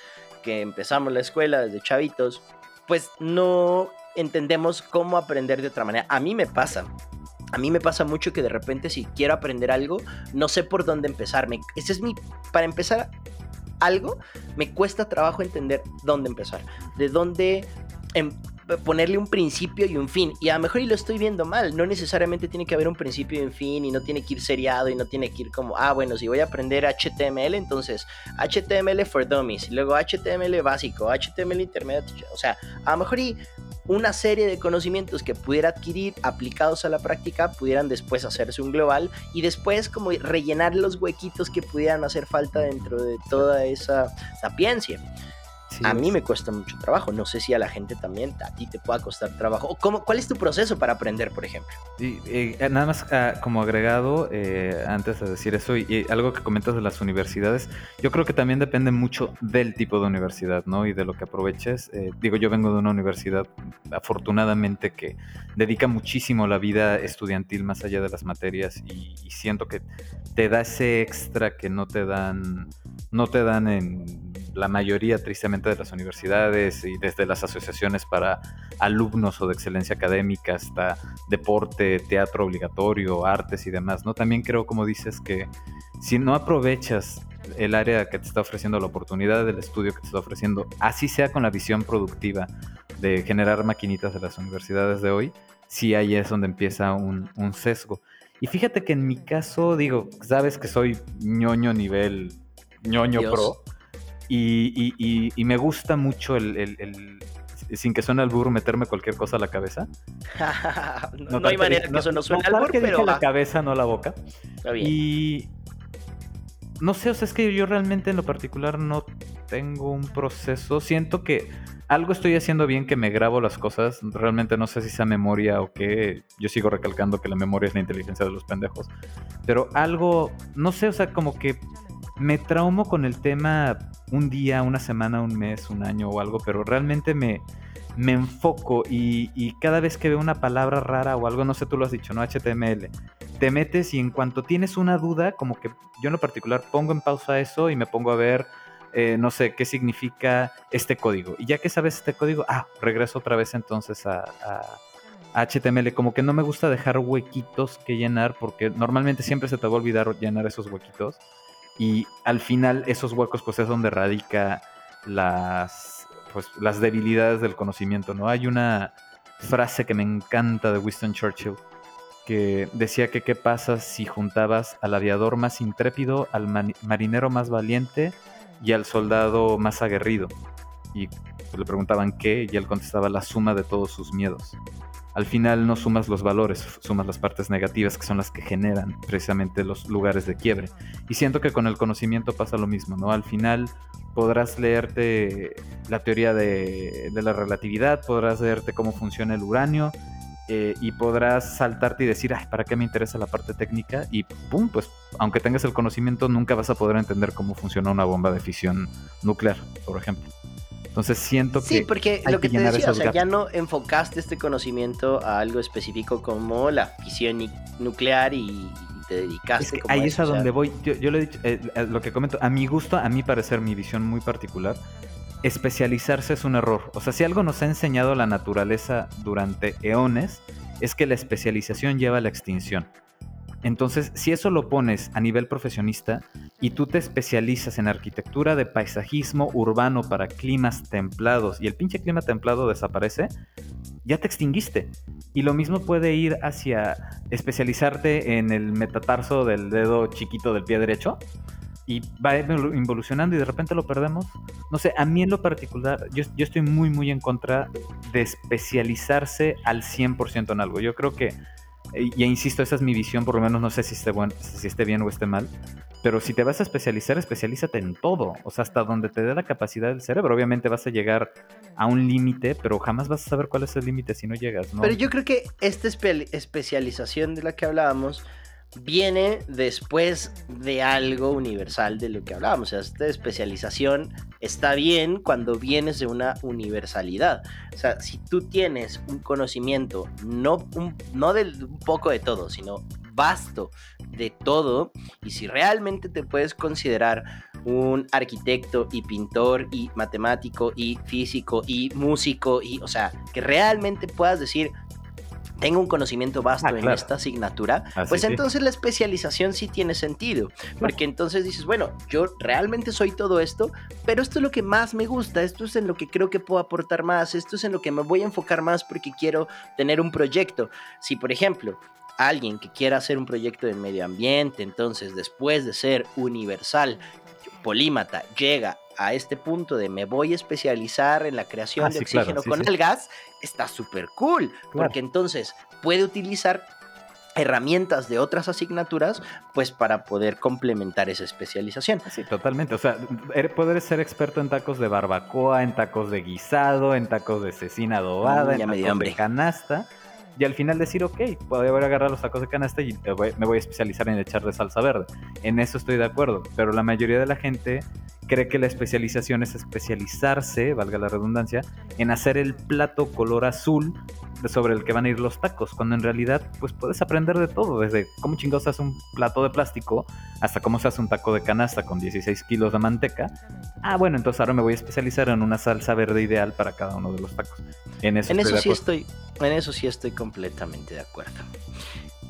que empezamos la escuela, desde chavitos, pues no entendemos cómo aprender de otra manera. A mí me pasa. A mí me pasa mucho que de repente si quiero aprender algo, no sé por dónde empezar. ese es mi... Para empezar algo, me cuesta trabajo entender dónde empezar. De dónde... Em, ponerle un principio y un fin. Y a lo mejor y lo estoy viendo mal. No necesariamente tiene que haber un principio y un fin y no tiene que ir seriado y no tiene que ir como, ah, bueno, si voy a aprender HTML, entonces HTML for Dummies, y luego HTML básico, HTML intermedio. O sea, a lo mejor y una serie de conocimientos que pudiera adquirir aplicados a la práctica pudieran después hacerse un global y después como rellenar los huequitos que pudieran hacer falta dentro de toda esa sapiencia a mí me cuesta mucho trabajo. No sé si a la gente también, a ti te pueda costar trabajo. ¿Cómo, ¿Cuál es tu proceso para aprender, por ejemplo? Eh, nada más ah, como agregado, eh, antes de decir eso, y, algo que comentas de las universidades, yo creo que también depende mucho del tipo de universidad, ¿no? Y de lo que aproveches. Eh, digo, yo vengo de una universidad, afortunadamente, que dedica muchísimo la vida estudiantil más allá de las materias y, y siento que te da ese extra que no te dan, no te dan en la mayoría, tristemente, de las universidades y desde las asociaciones para alumnos o de excelencia académica hasta deporte, teatro obligatorio, artes y demás, ¿no? También creo, como dices, que si no aprovechas el área que te está ofreciendo, la oportunidad del estudio que te está ofreciendo, así sea con la visión productiva de generar maquinitas de las universidades de hoy, sí ahí es donde empieza un, sesgo. Y fíjate que en mi caso, digo, sabes que soy ñoño nivel ñoño pro. Y, me gusta mucho el, sin que suene al burro, meterme cualquier cosa a la cabeza. no, hay manera que, eso no suene al burro, pero. la cabeza, no la boca. Está bien. Y. No sé, o sea, es que yo realmente en lo particular no tengo un proceso. Siento que algo estoy haciendo bien que me grabo las cosas. Realmente no sé si sea memoria o qué. Yo sigo recalcando que la memoria es la inteligencia de los pendejos. Pero algo, no sé, o sea, como que me traumo con el tema un día, una semana, un mes, un año o algo, pero realmente me, me enfoco y, cada vez que veo una palabra rara o algo, no sé, tú lo has dicho, ¿no? HTML, te metes y en cuanto tienes una duda, como que yo en lo particular pongo en pausa eso y me pongo a ver, eh, no sé, qué significa este código. Y ya que sabes este código, ah, regreso otra vez entonces a, a HTML. Como que no me gusta dejar huequitos que llenar porque normalmente siempre se te va a olvidar llenar esos huequitos. Y al final esos huecos pues es donde radica las, pues, las debilidades del conocimiento, ¿no? Hay una frase que me encanta de Winston Churchill que decía que qué pasa si juntabas al aviador más intrépido, al marinero más valiente y al soldado más aguerrido. Y pues, le preguntaban qué y él contestaba la suma de todos sus miedos al final no sumas los valores, sumas las partes negativas que son las que generan precisamente los lugares de quiebre. Y siento que con el conocimiento pasa lo mismo, ¿no? Al final podrás leerte la teoría de, la relatividad, podrás leerte cómo funciona el uranio, eh, y podrás saltarte y decir, ay, ¿para qué me interesa la parte técnica? Y pum, pues aunque tengas el conocimiento, nunca vas a poder entender cómo funciona una bomba de fisión nuclear, por ejemplo. Entonces siento que. Sí, porque lo que, te decía, o sea, ya no enfocaste este conocimiento a algo específico como la fisión nuclear y, te dedicaste. ahí es a donde voy. Yo, yo lo he dicho, eh, eh, lo que comento, a mi gusto, a mi parecer, mi visión muy particular, especializarse es un error. O sea, si algo nos ha enseñado la naturaleza durante eones, es que la especialización lleva a la extinción. Entonces, si eso lo pones a nivel profesionista y tú te especializas en arquitectura de paisajismo urbano para climas templados y el pinche clima templado desaparece, ya te extinguiste. Y lo mismo puede ir hacia especializarte en el metatarso del dedo chiquito del pie derecho y va involucionando y de repente lo perdemos. No sé, a mí en lo particular, yo, yo estoy muy, muy en contra de especializarse al 100% en algo. Yo creo que y insisto, esa es mi visión, por lo menos no sé si esté, si esté bien o esté mal, pero si te vas a especializar, especialízate en todo, o sea, hasta donde te dé la capacidad del cerebro. Obviamente vas a llegar a un límite, pero jamás vas a saber cuál es el límite si no llegas, ¿no? Pero yo creo que esta especialización de la que hablábamos viene después de algo universal de lo que hablábamos. O sea, esta especialización está bien cuando vienes de una universalidad. O sea, si tú tienes un conocimiento, no, un, no del un poco de todo, sino vasto de todo, y si realmente te puedes considerar un arquitecto y pintor y matemático y físico y músico, y, o sea, que realmente puedas decir, tengo un conocimiento vasto Ah, en esta asignatura, Ah, pues sí. entonces la especialización sí tiene sentido. Porque entonces dices, bueno, yo realmente soy todo esto, pero esto es lo que más me gusta, esto es en lo que creo que puedo aportar más, esto es en lo que me voy a enfocar más porque quiero tener un proyecto. Si, por ejemplo, alguien que quiera hacer un proyecto de medio ambiente, entonces después de ser universal, polímata, llega a este punto de me voy a especializar en la creación Ah, de sí, claro, oxígeno sí, con sí. algas, está súper cool, porque entonces puede utilizar herramientas de otras asignaturas, pues para poder complementar esa especialización. Sí, totalmente. O sea, er- poder ser experto en tacos de barbacoa, en tacos de guisado, en tacos de cecina adobada, Mm, en tacos de canasta. Y al final decir, ok, puedo agarrar los tacos de canasta y voy- me voy a especializar en echarle salsa verde. En eso estoy de acuerdo. Pero la mayoría de la gente cree que la especialización es especializarse, valga la redundancia, en hacer el plato color azul sobre el que van a ir los tacos, cuando en realidad pues puedes aprender de todo, desde cómo chingados se hace un plato de plástico hasta cómo se hace un taco de canasta con 16 kilos de manteca. Ah, bueno, entonces ahora me voy a especializar en una salsa verde ideal para cada uno de los tacos. En eso, En estoy eso sí estoy, en eso sí estoy completamente de acuerdo.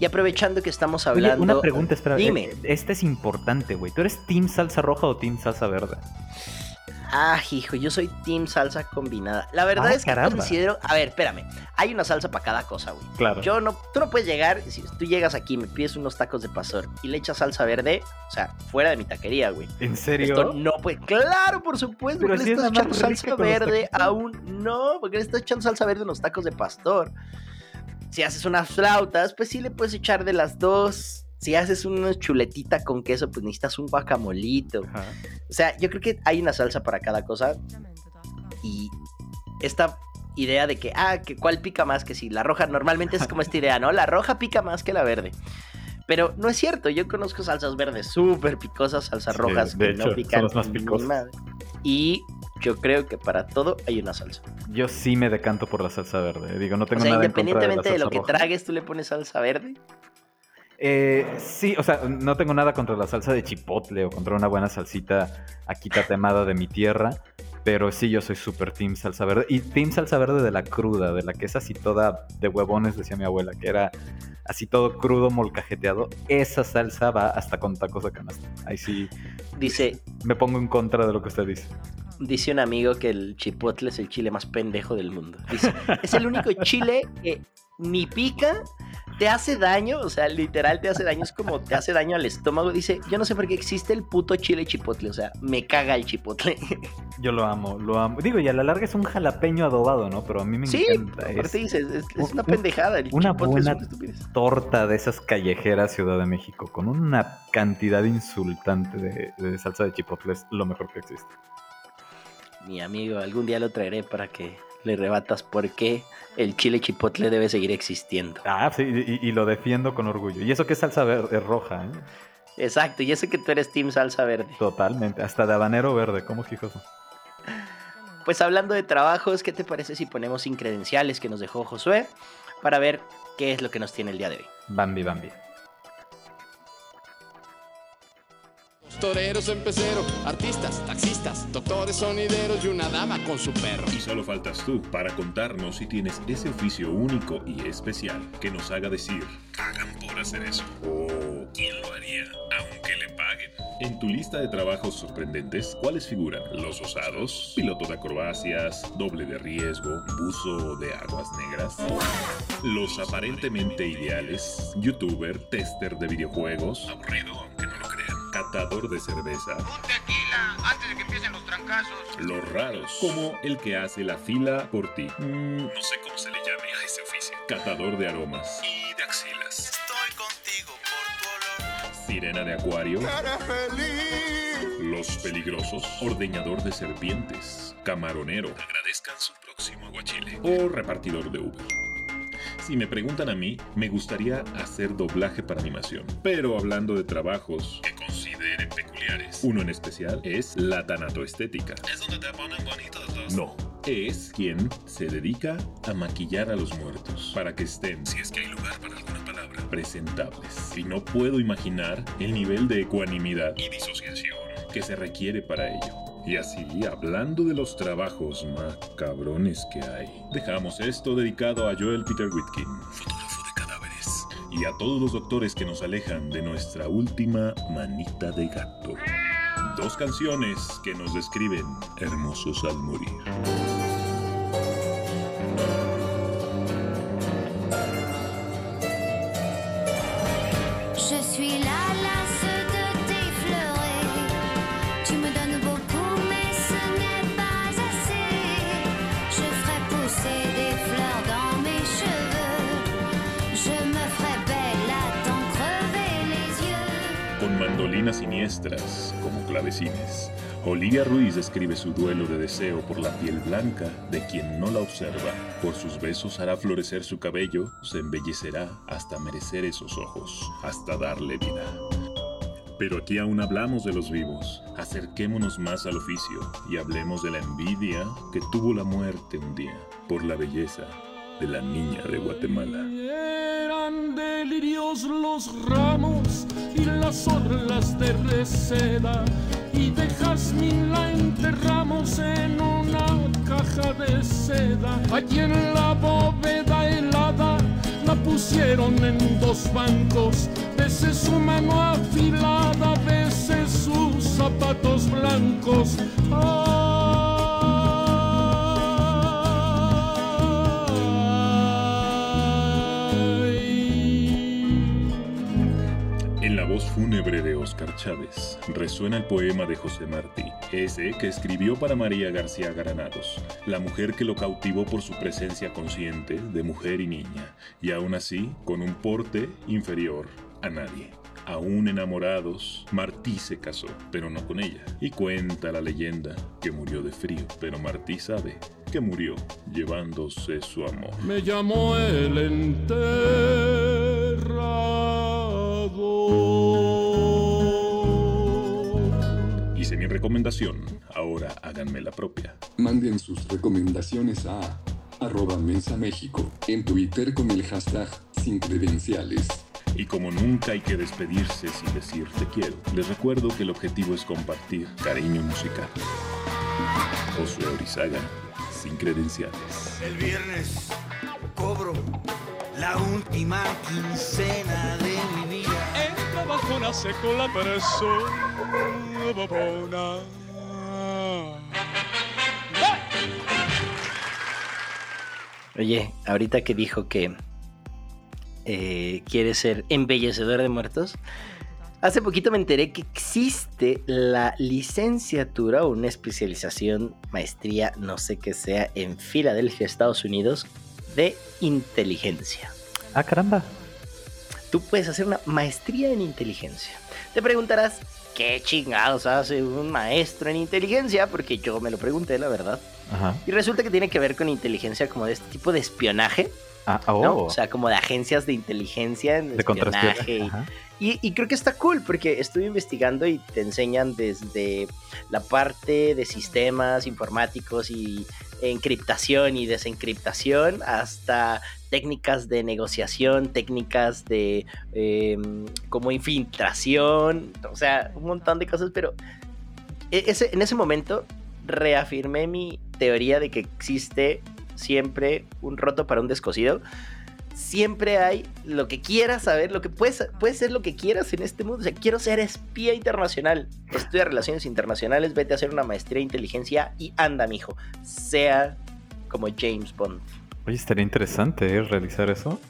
Y aprovechando que estamos Oye, hablando, una pregunta, espera. Dime. eh, Esta es importante, güey. ¿Tú eres team salsa roja o team salsa verde? Ah, hijo, yo soy team salsa combinada. La verdad Ah, es que caramba. considero, a ver, espérame, hay una salsa para cada cosa, güey. Claro. Yo no, tú no puedes llegar, si tú llegas aquí, me pides unos tacos de pastor y le echas salsa verde, o sea, fuera de mi taquería, güey. ¿En serio? Esto no puede. Claro, por supuesto. Pero porque si le estás echando salsa verde taquitos. a un. No, porque le estás echando salsa verde a unos tacos de pastor. Si haces unas flautas, pues sí le puedes echar de las dos. Si haces una chuletita con queso, pues necesitas un guacamolito. Ajá. O sea, yo creo que hay una salsa para cada cosa. Y esta idea de que, ah, que cuál pica más que si la roja, normalmente es como esta idea, ¿no? La roja pica más que la verde. Pero no es cierto, yo conozco salsas verdes súper picosas, salsas Sí, rojas de que hecho, no son pican. las más ni picosas. madre. Y yo creo que para todo hay una salsa. Yo sí me decanto por la salsa verde. Digo, no O tengo sea, nada en contra de la independientemente de, lo salsa que tragues, tú le pones salsa verde. Eh, sí, o sea, no tengo nada contra la salsa de chipotle o contra una buena salsita aquí tatemada de mi tierra. Pero sí, yo soy súper team salsa verde. Y team salsa verde de la cruda, de la que es así toda de huevones, decía mi abuela, que era así todo crudo, molcajeteado. Esa salsa va hasta con tacos de canasta. Ahí sí Dice, me pongo en contra de lo que usted dice. dice un amigo que el chipotle es el chile más pendejo del mundo. Dice, es el único chile que ni pica, te hace daño, o sea, literal te hace daño, es como te hace daño al estómago. Dice, yo no sé por qué existe el puto chile chipotle, o sea, me caga el chipotle. Yo lo amo, lo amo. Digo, y a la larga es un jalapeño adobado, ¿no? Pero a mí me Sí, encanta. aparte Es dices, es, es una un- pendejada. El una chipotle es una torta de esas callejeras Ciudad de México con una cantidad insultante de, de salsa de chipotle es lo mejor que existe. Mi amigo, algún día lo traeré para que le rebatas por qué el chile chipotle debe seguir existiendo. Ah, sí, y, y lo defiendo con orgullo. Y eso que es salsa verde, roja, ¿eh? Exacto, y eso que tú eres team salsa verde. Totalmente. Hasta de habanero verde, ¿cómo fijoso? Pues hablando de trabajos, ¿qué te parece si ponemos sin credenciales que nos dejó Josué para ver qué es lo que nos tiene el día de hoy? Bambi, Bambi. Toreros en pecero, artistas, taxistas, doctores sonideros y una dama con su perro. Y solo faltas tú para contarnos si tienes ese oficio único y especial que nos haga decir, pagan por hacer eso. O ¿quién lo haría aunque le paguen? En tu lista de trabajos sorprendentes, ¿cuáles figuran? Los osados, piloto de acrobacias, doble de riesgo, buzo de aguas negras. Los aparentemente ideales, youtuber, tester de videojuegos, aburrido aunque no lo crean, catador de cerveza. tequila antes de que empiecen los trancazos. Los raros, como el que hace la fila por ti. Mm, no sé cómo se le llame a ese oficio. Catador de aromas y de axilas. Estoy contigo por tu olor. Sirena de acuario. Eres feliz. Los peligrosos. Ordeñador de serpientes. Camaronero. Agradezcan su próximo aguachile. O repartidor de Uber. Si me preguntan a mí, me gustaría hacer doblaje para animación. Pero hablando de trabajos que uno en especial es la tanatoestética. Es donde te ponen bonitos los... No, es quien se dedica a maquillar a los muertos para que estén, si es que hay lugar para alguna palabra, presentables. Y no puedo imaginar el nivel de ecuanimidad y disociación que se requiere para ello. Y así, hablando de los trabajos más cabrones que hay, dejamos esto dedicado a Joel Peter Whitkin, fotógrafo de cadáveres, y a todos los doctores que nos alejan de nuestra última manita de gato. Dos canciones que nos describen hermosos al morir. Siniestras como clavecines, Olivia Ruiz describe su duelo de deseo por la piel blanca de quien no la observa. Por sus besos hará florecer su cabello, se embellecerá hasta merecer esos ojos, hasta darle vida. Pero aquí aún hablamos de los vivos. Acerquémonos más al oficio y hablemos de la envidia que tuvo la muerte un día por la belleza de la niña de Guatemala. Eran delirios los ramos y las orlas de reseda y de jazmín la enterramos en una caja de seda. Allí en la bóveda helada la pusieron en dos bancos, veces su mano afilada, veces sus zapatos blancos. En fúnebre de Óscar Chávez resuena el poema de José Martí, ese que escribió para María García Granados, la mujer que lo cautivó por su presencia consciente de mujer y niña, y aún así con un porte inferior a nadie. Aún enamorados, Martí se casó, pero no con ella, y cuenta la leyenda que murió de frío, pero Martí sabe que murió llevándose su amor. Me llamó el enterrador. Mi recomendación, ahora háganme la propia. Manden sus recomendaciones a arroba México en Twitter con el hashtag sin credenciales. Y como nunca hay que despedirse sin decir te quiero, les recuerdo que el objetivo es compartir cariño musical. Josué Orizaga, sin credenciales. El viernes cobro la última quincena de mi vida. En la bajona seco la persona babona. Oye, ahorita que dijo que eh, quiere ser embellecedor de muertos, hace poquito me enteré que existe la licenciatura o una especialización, maestría, no sé qué sea, en Filadelfia, Estados Unidos, de inteligencia. Ah, caramba. Tú puedes hacer una maestría en inteligencia. Te preguntarás, ¿qué chingados hace un maestro en inteligencia? Porque yo me lo pregunté, la verdad. Ajá. Y resulta que tiene que ver con inteligencia como de este tipo de espionaje, Ah, oh. ¿no? O sea, como de agencias de inteligencia, de, de espionaje. y- creo que está cool porque estuve investigando y te enseñan desde la parte de sistemas informáticos y encriptación y desencriptación hasta técnicas de negociación, técnicas de eh, como infiltración, o sea, un montón de cosas, pero e- ese, en ese momento reafirmé mi teoría de que existe siempre un roto para un descosido siempre hay lo que quieras saber, lo que puedes, puedes ser lo que quieras en este mundo. O sea, quiero ser espía internacional. Estudia relaciones internacionales, vete a hacer una maestría de inteligencia y anda, mijo. Sea como James Bond. Oye, estaría interesante ¿eh? realizar eso.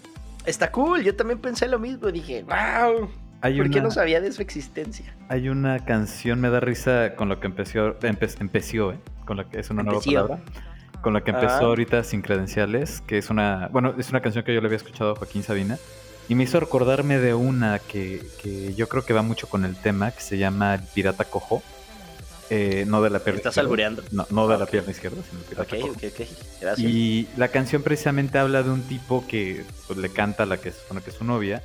Está cool, yo también pensé lo mismo. Dije, wow, Hay ¿por qué una, no sabía de su existencia? hay una canción, me da risa con lo que empezó, empe- empezó, ¿eh? Con la que es una nueva Empeció. palabra. Con la que empezó Ah. ahorita sin credenciales, que es una, bueno, es una canción que yo le había escuchado a Joaquín Sabina. Y me hizo recordarme de una que, que yo creo que va mucho con el tema, que se llama El Pirata Cojo. Eh, no de la pierna Estás izquierda. albureando. No, no de la Ok. pierna izquierda, sino el pirata Ok, cojo. ok, ok. Gracias. Y la canción precisamente habla de un tipo que pues, le canta a la que supone que es su novia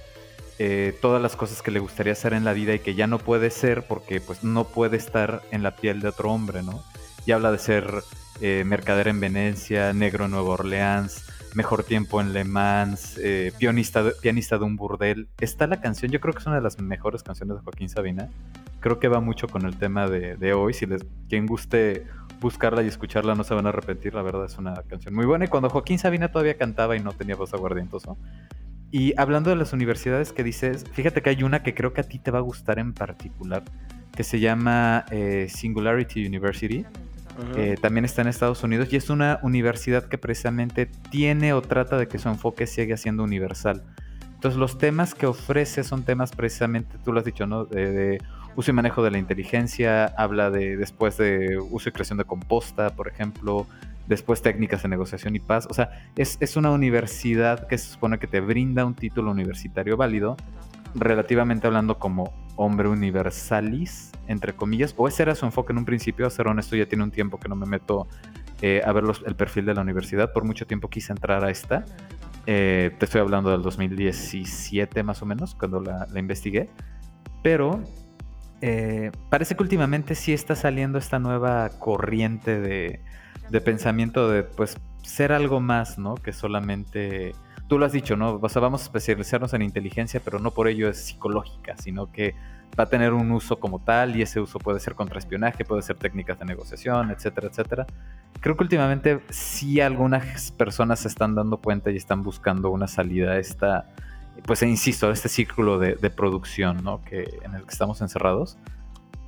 eh, todas las cosas que le gustaría hacer en la vida y que ya no puede ser porque pues no puede estar en la piel de otro hombre, ¿no? Y habla de ser eh, mercader en Venecia, negro en Nueva Orleans, mejor tiempo en Le Mans, eh, pianista, de, pianista de un burdel. Está la canción, yo creo que es una de las mejores canciones de Joaquín Sabina. Creo que va mucho con el tema de, hoy. Si les, quien guste buscarla y escucharla no se van a arrepentir, la verdad es una canción muy buena. Y cuando Joaquín Sabina todavía cantaba y no tenía voz aguardientoso. Y hablando de las universidades que dices, fíjate que hay una que creo que a ti te va a gustar en particular, que se llama eh, Singularity University. También está en Estados Unidos y es una universidad que precisamente tiene o trata de que su enfoque siga siendo universal. Entonces los temas que ofrece son temas precisamente, tú lo has dicho, ¿no? De, de uso y manejo de la inteligencia, habla de después de uso y creación de composta, por ejemplo, después técnicas de negociación y paz. O sea, es, es una universidad que se supone que te brinda un título universitario válido, relativamente hablando como hombre universalis, entre comillas, o ese era su enfoque en un principio, a ser honesto, ya tiene un tiempo que no me meto eh, a ver el perfil de la universidad, por mucho tiempo quise entrar a esta, Eh, te estoy hablando del 2017 más o menos, cuando la, la investigué, pero eh, parece que últimamente sí está saliendo esta nueva corriente de, de pensamiento de pues ser algo más, ¿no? Que solamente, tú lo has dicho, ¿no? O sea, vamos a especializarnos en inteligencia, pero no por ello es psicológica, sino que va a tener un uso como tal y ese uso puede ser contraespionaje, puede ser técnicas de negociación, etcétera, etcétera. Creo que últimamente sí algunas personas se están dando cuenta y están buscando una salida a esta, pues insisto, a este círculo de, de producción, ¿no? Que, en el que estamos encerrados.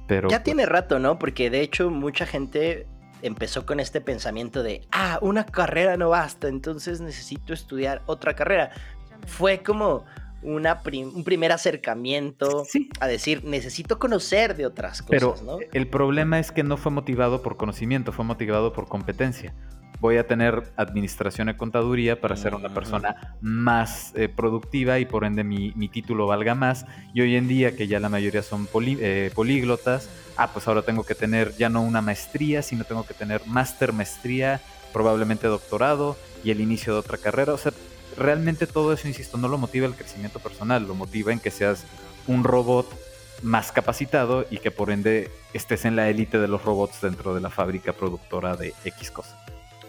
Pero Ya tiene rato, ¿no? Porque de hecho mucha gente empezó con este pensamiento de, ah, una carrera no basta, entonces necesito estudiar otra carrera. Fue como una prim- un primer acercamiento a decir, necesito conocer de otras cosas, Pero ¿no? el problema es que no fue motivado por conocimiento, fue motivado por competencia. Voy a tener administración y contaduría para ser una persona más eh, productiva y por ende mi, mi título valga más. Y hoy en día, que ya la mayoría son poli- eh, políglotas, ah, pues ahora tengo que tener ya no una maestría, sino tengo que tener máster, maestría, probablemente doctorado y el inicio de otra carrera. O sea, realmente todo eso, insisto, no lo motiva el crecimiento personal, lo motiva en que seas un robot más capacitado y que por ende estés en la élite de los robots dentro de la fábrica productora de X cosas.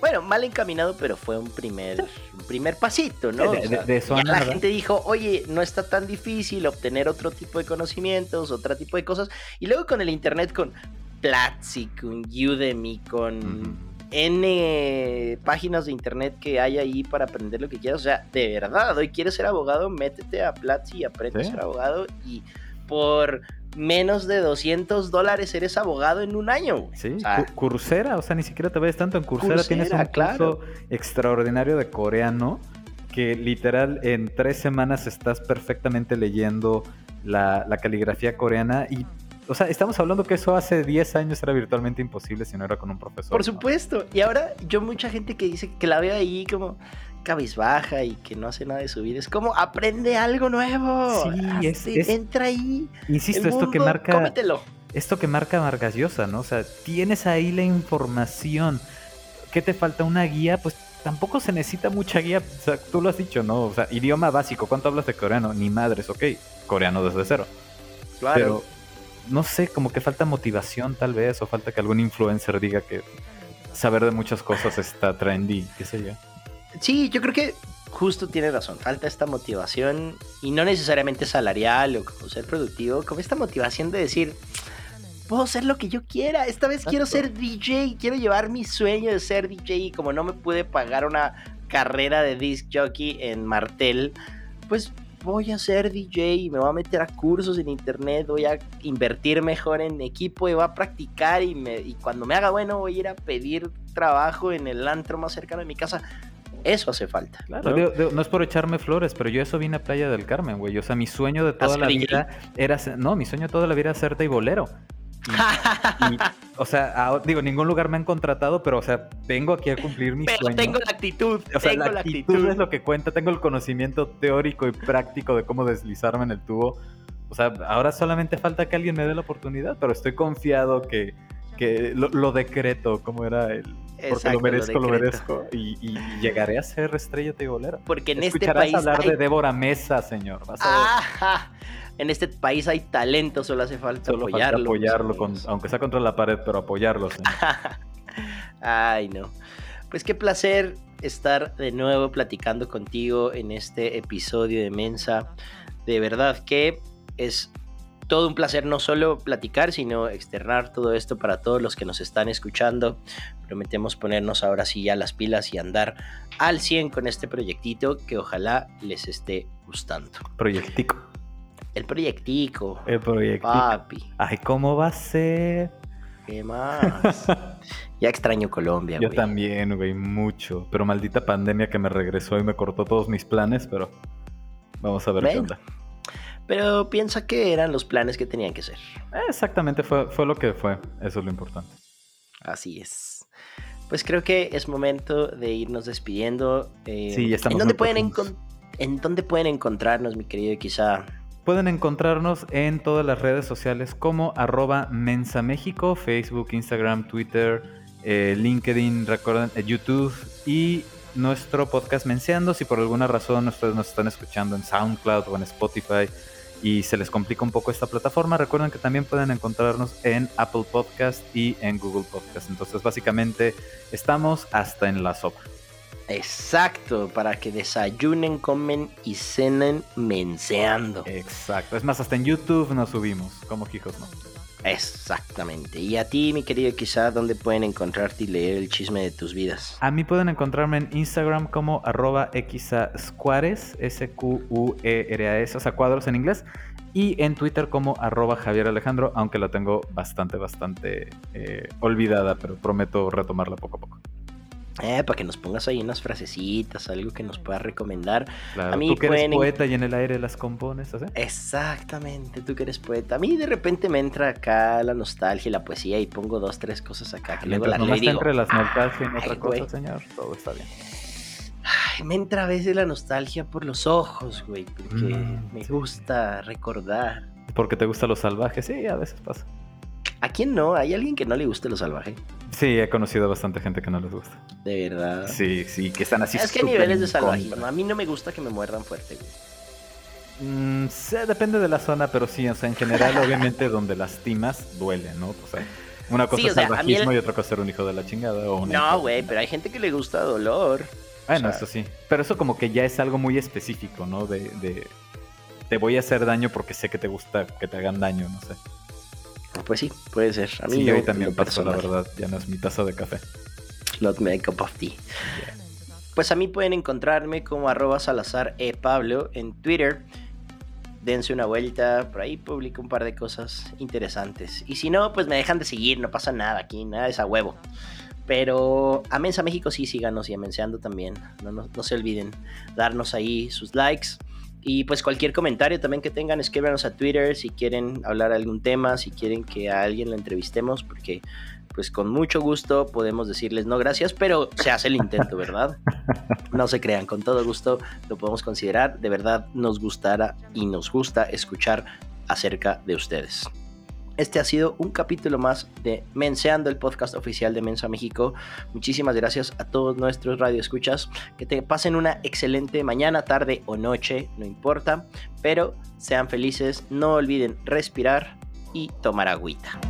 Bueno, mal encaminado, pero fue un primer, un primer pasito, ¿no? De- de- de eso ya la nada. gente dijo, oye, no está tan difícil obtener otro tipo de conocimientos, otro tipo de cosas. Y luego con el internet, con Platzi, con Udemy, con N páginas de internet que hay ahí para aprender lo que quieras. O sea, de verdad, hoy quieres ser abogado, métete a Platzi y aprende Sí. a ser abogado. Y por menos de 200 dólares eres abogado en un año. güey. Sí, O sea, Coursera, o sea, ni siquiera te vayas tanto en Coursera, tienes un Coursera, claro. curso extraordinario de coreano que literal en tres semanas estás perfectamente leyendo la, la caligrafía coreana y, o sea, estamos hablando que eso hace 10 años era virtualmente imposible si no era con un profesor. Por ¿no? supuesto. Y ahora yo mucha gente que dice que la veo ahí como cabizbaja y que no hace nada de su vida. Es como aprende algo nuevo. Sí, es- Hazte- es- entra ahí. Insisto, esto que marca... Cómetelo. Esto que marca Vargas Llosa, ¿no? O sea, tienes ahí la información. ¿Qué te falta? ¿Una guía? Pues tampoco se necesita mucha guía. O sea, tú lo has dicho, ¿no? O sea, idioma básico. ¿Cuánto hablas de coreano? Ni madres, ok. Coreano desde cero. Claro. Pero, no sé, como que falta motivación tal vez, o falta que algún influencer diga que saber de muchas cosas está trendy, qué sé yo. Sí, yo creo que justo tiene razón. Falta esta motivación y no necesariamente salarial o como ser productivo, como esta motivación de decir, puedo ser lo que yo quiera. Esta vez quiero ser DJ, quiero llevar mi sueño de ser DJ y como no me pude pagar una carrera de disc jockey en Martel, pues voy a ser DJ y me voy a meter a cursos en internet, voy a invertir mejor en equipo y voy a practicar y, me, y cuando me haga bueno voy a ir a pedir trabajo en el antro más cercano de mi casa. Eso hace falta. Claro, ¿no? digo- digo, no es por echarme flores, pero yo eso vine a Playa del Carmen, güey. O sea, mi sueño de toda ¿Hacer la vida era ser- no, mi sueño de toda la vida era ser bolero. Y- y, o sea, a- digo, ningún lugar me han contratado, pero o sea, vengo aquí a cumplir mi Pero sueño. tengo la actitud, O sea, tengo la la actitud, actitud. es lo que cuenta. Tengo el conocimiento teórico y práctico de cómo deslizarme en el tubo. O sea, ahora solamente falta que alguien me dé la oportunidad, pero estoy confiado que, que lo, lo decreto, como era el... Porque Exacto, lo lo merezco, lo, merezco. Y, y llegaré a ser estrella tibolera. Porque en este Escucharás país hablar hay- de Débora Mesa, señor. Vas a ver. Ajá. En este país hay talento, solo hace falta Solo falta apoyarlo. apoyarlo, con- aunque sea contra la pared, pero apoyarlo, señor. Ay, no. Pues qué placer estar de nuevo platicando contigo en este episodio de Mensa. De verdad que es todo un placer no solo platicar, sino externar todo esto para todos los que nos están escuchando. Prometemos ponernos ahora sí ya las pilas y andar al 100 con este proyectito que ojalá les esté gustando. Proyectico. El proyectico. El proyectico. Papi, Ay, ¿cómo va a ser? ¿qué más? ya extraño Colombia, Yo güey. también, güey, mucho. Pero maldita pandemia que me regresó y me cortó todos mis planes, pero vamos a ver qué Bueno. onda. Pero piensa que eran los planes que tenían que ser. Exactamente, fue, fue lo que fue. Eso es lo importante. Así es. Pues creo que es momento de irnos despidiendo. Eh, Sí, ya estamos ¿en dónde, pueden ¿En dónde pueden encontrarnos, mi querido quizá? Pueden encontrarnos en todas las redes sociales como arroba Mensa México, Facebook, Instagram, Twitter, eh, LinkedIn, recuerden, eh, YouTube y nuestro podcast Menseando. Si por alguna razón ustedes nos están escuchando en SoundCloud o en Spotify y se les complica un poco esta plataforma, recuerden que también pueden encontrarnos en Apple Podcast y en Google Podcast. Entonces básicamente estamos hasta en la sopa. Exacto, para que desayunen, comen y cenen menseando. Exacto. Es más, hasta en YouTube nos subimos, como hijos, ¿no? Exactamente. Y a ti, mi querido quizá, ¿dónde pueden encontrarte y leer el chisme de tus vidas? A mí pueden encontrarme en Instagram como arroba xasquares, S-Q-U-E-R-A-S, o sea, cuadros en inglés. Y en Twitter como arroba Javier Alejandro, aunque la tengo bastante, bastante eh, olvidada, pero prometo retomarla poco a poco. Eh, para que nos pongas ahí unas frasecitas, algo que nos puedas recomendar. Claro, A mí tú que eres pueden en- poeta y en el aire las compones. Exactamente, tú que eres poeta. A mí de repente me entra acá la nostalgia y la poesía y pongo dos, tres cosas acá que luego las no digo, entre las nostalgia y otra "Ay, cosa, güey". señor, todo está bien. "Ay, me entra a veces la nostalgia por los ojos, güey, porque Mm, me sí. gusta recordar. Porque te gustan los salvajes, sí, a veces pasa. ¿A quién no? ¿Hay alguien que no le guste lo salvaje? Sí, he conocido bastante gente que no les gusta. De verdad. Sí, sí, que están así. es que niveles de salvajismo. contra. A mí no me gusta que me muerdan fuerte, güey. Mm, sí, depende de la zona, pero sí, o sea, en general, obviamente, donde lastimas, duele, ¿no? O sea, una cosa Sí, es a salvajismo el- y otra cosa es ser un hijo de la chingada. O una No, güey, pero hay gente que le gusta dolor. Bueno, o sea- eso sí. Pero eso como que ya es algo muy específico, ¿no? De, de- te voy a hacer daño porque sé que te gusta que te hagan daño, no sé. Pues sí, puede ser. A mí sí, no, hoy también pasó, la verdad. Ya no es mi taza de café. Not my cup of tea. Pues a mí pueden encontrarme como arroba Salazar e Pablo en Twitter. Dense una vuelta, por ahí publico un par de cosas interesantes. Y si no, pues me dejan de seguir, no pasa nada aquí, nada es a huevo. Pero a Mensa México sí, síganos y a Menseando también. No, no, no se olviden darnos ahí sus likes. Y pues cualquier comentario también que tengan, escríbanos a Twitter si quieren hablar algún tema, si quieren que a alguien lo entrevistemos, porque pues con mucho gusto podemos decirles no gracias, pero se hace el intento, ¿verdad? No se crean, con todo gusto lo podemos considerar. De verdad nos gustará y nos gusta escuchar acerca de ustedes. Este ha sido un capítulo más de Menseando, el podcast oficial de Mensa México. Muchísimas gracias a todos nuestros radioescuchas. Que te pasen una excelente mañana, tarde o noche, no importa. Pero sean felices, no olviden respirar y tomar agüita.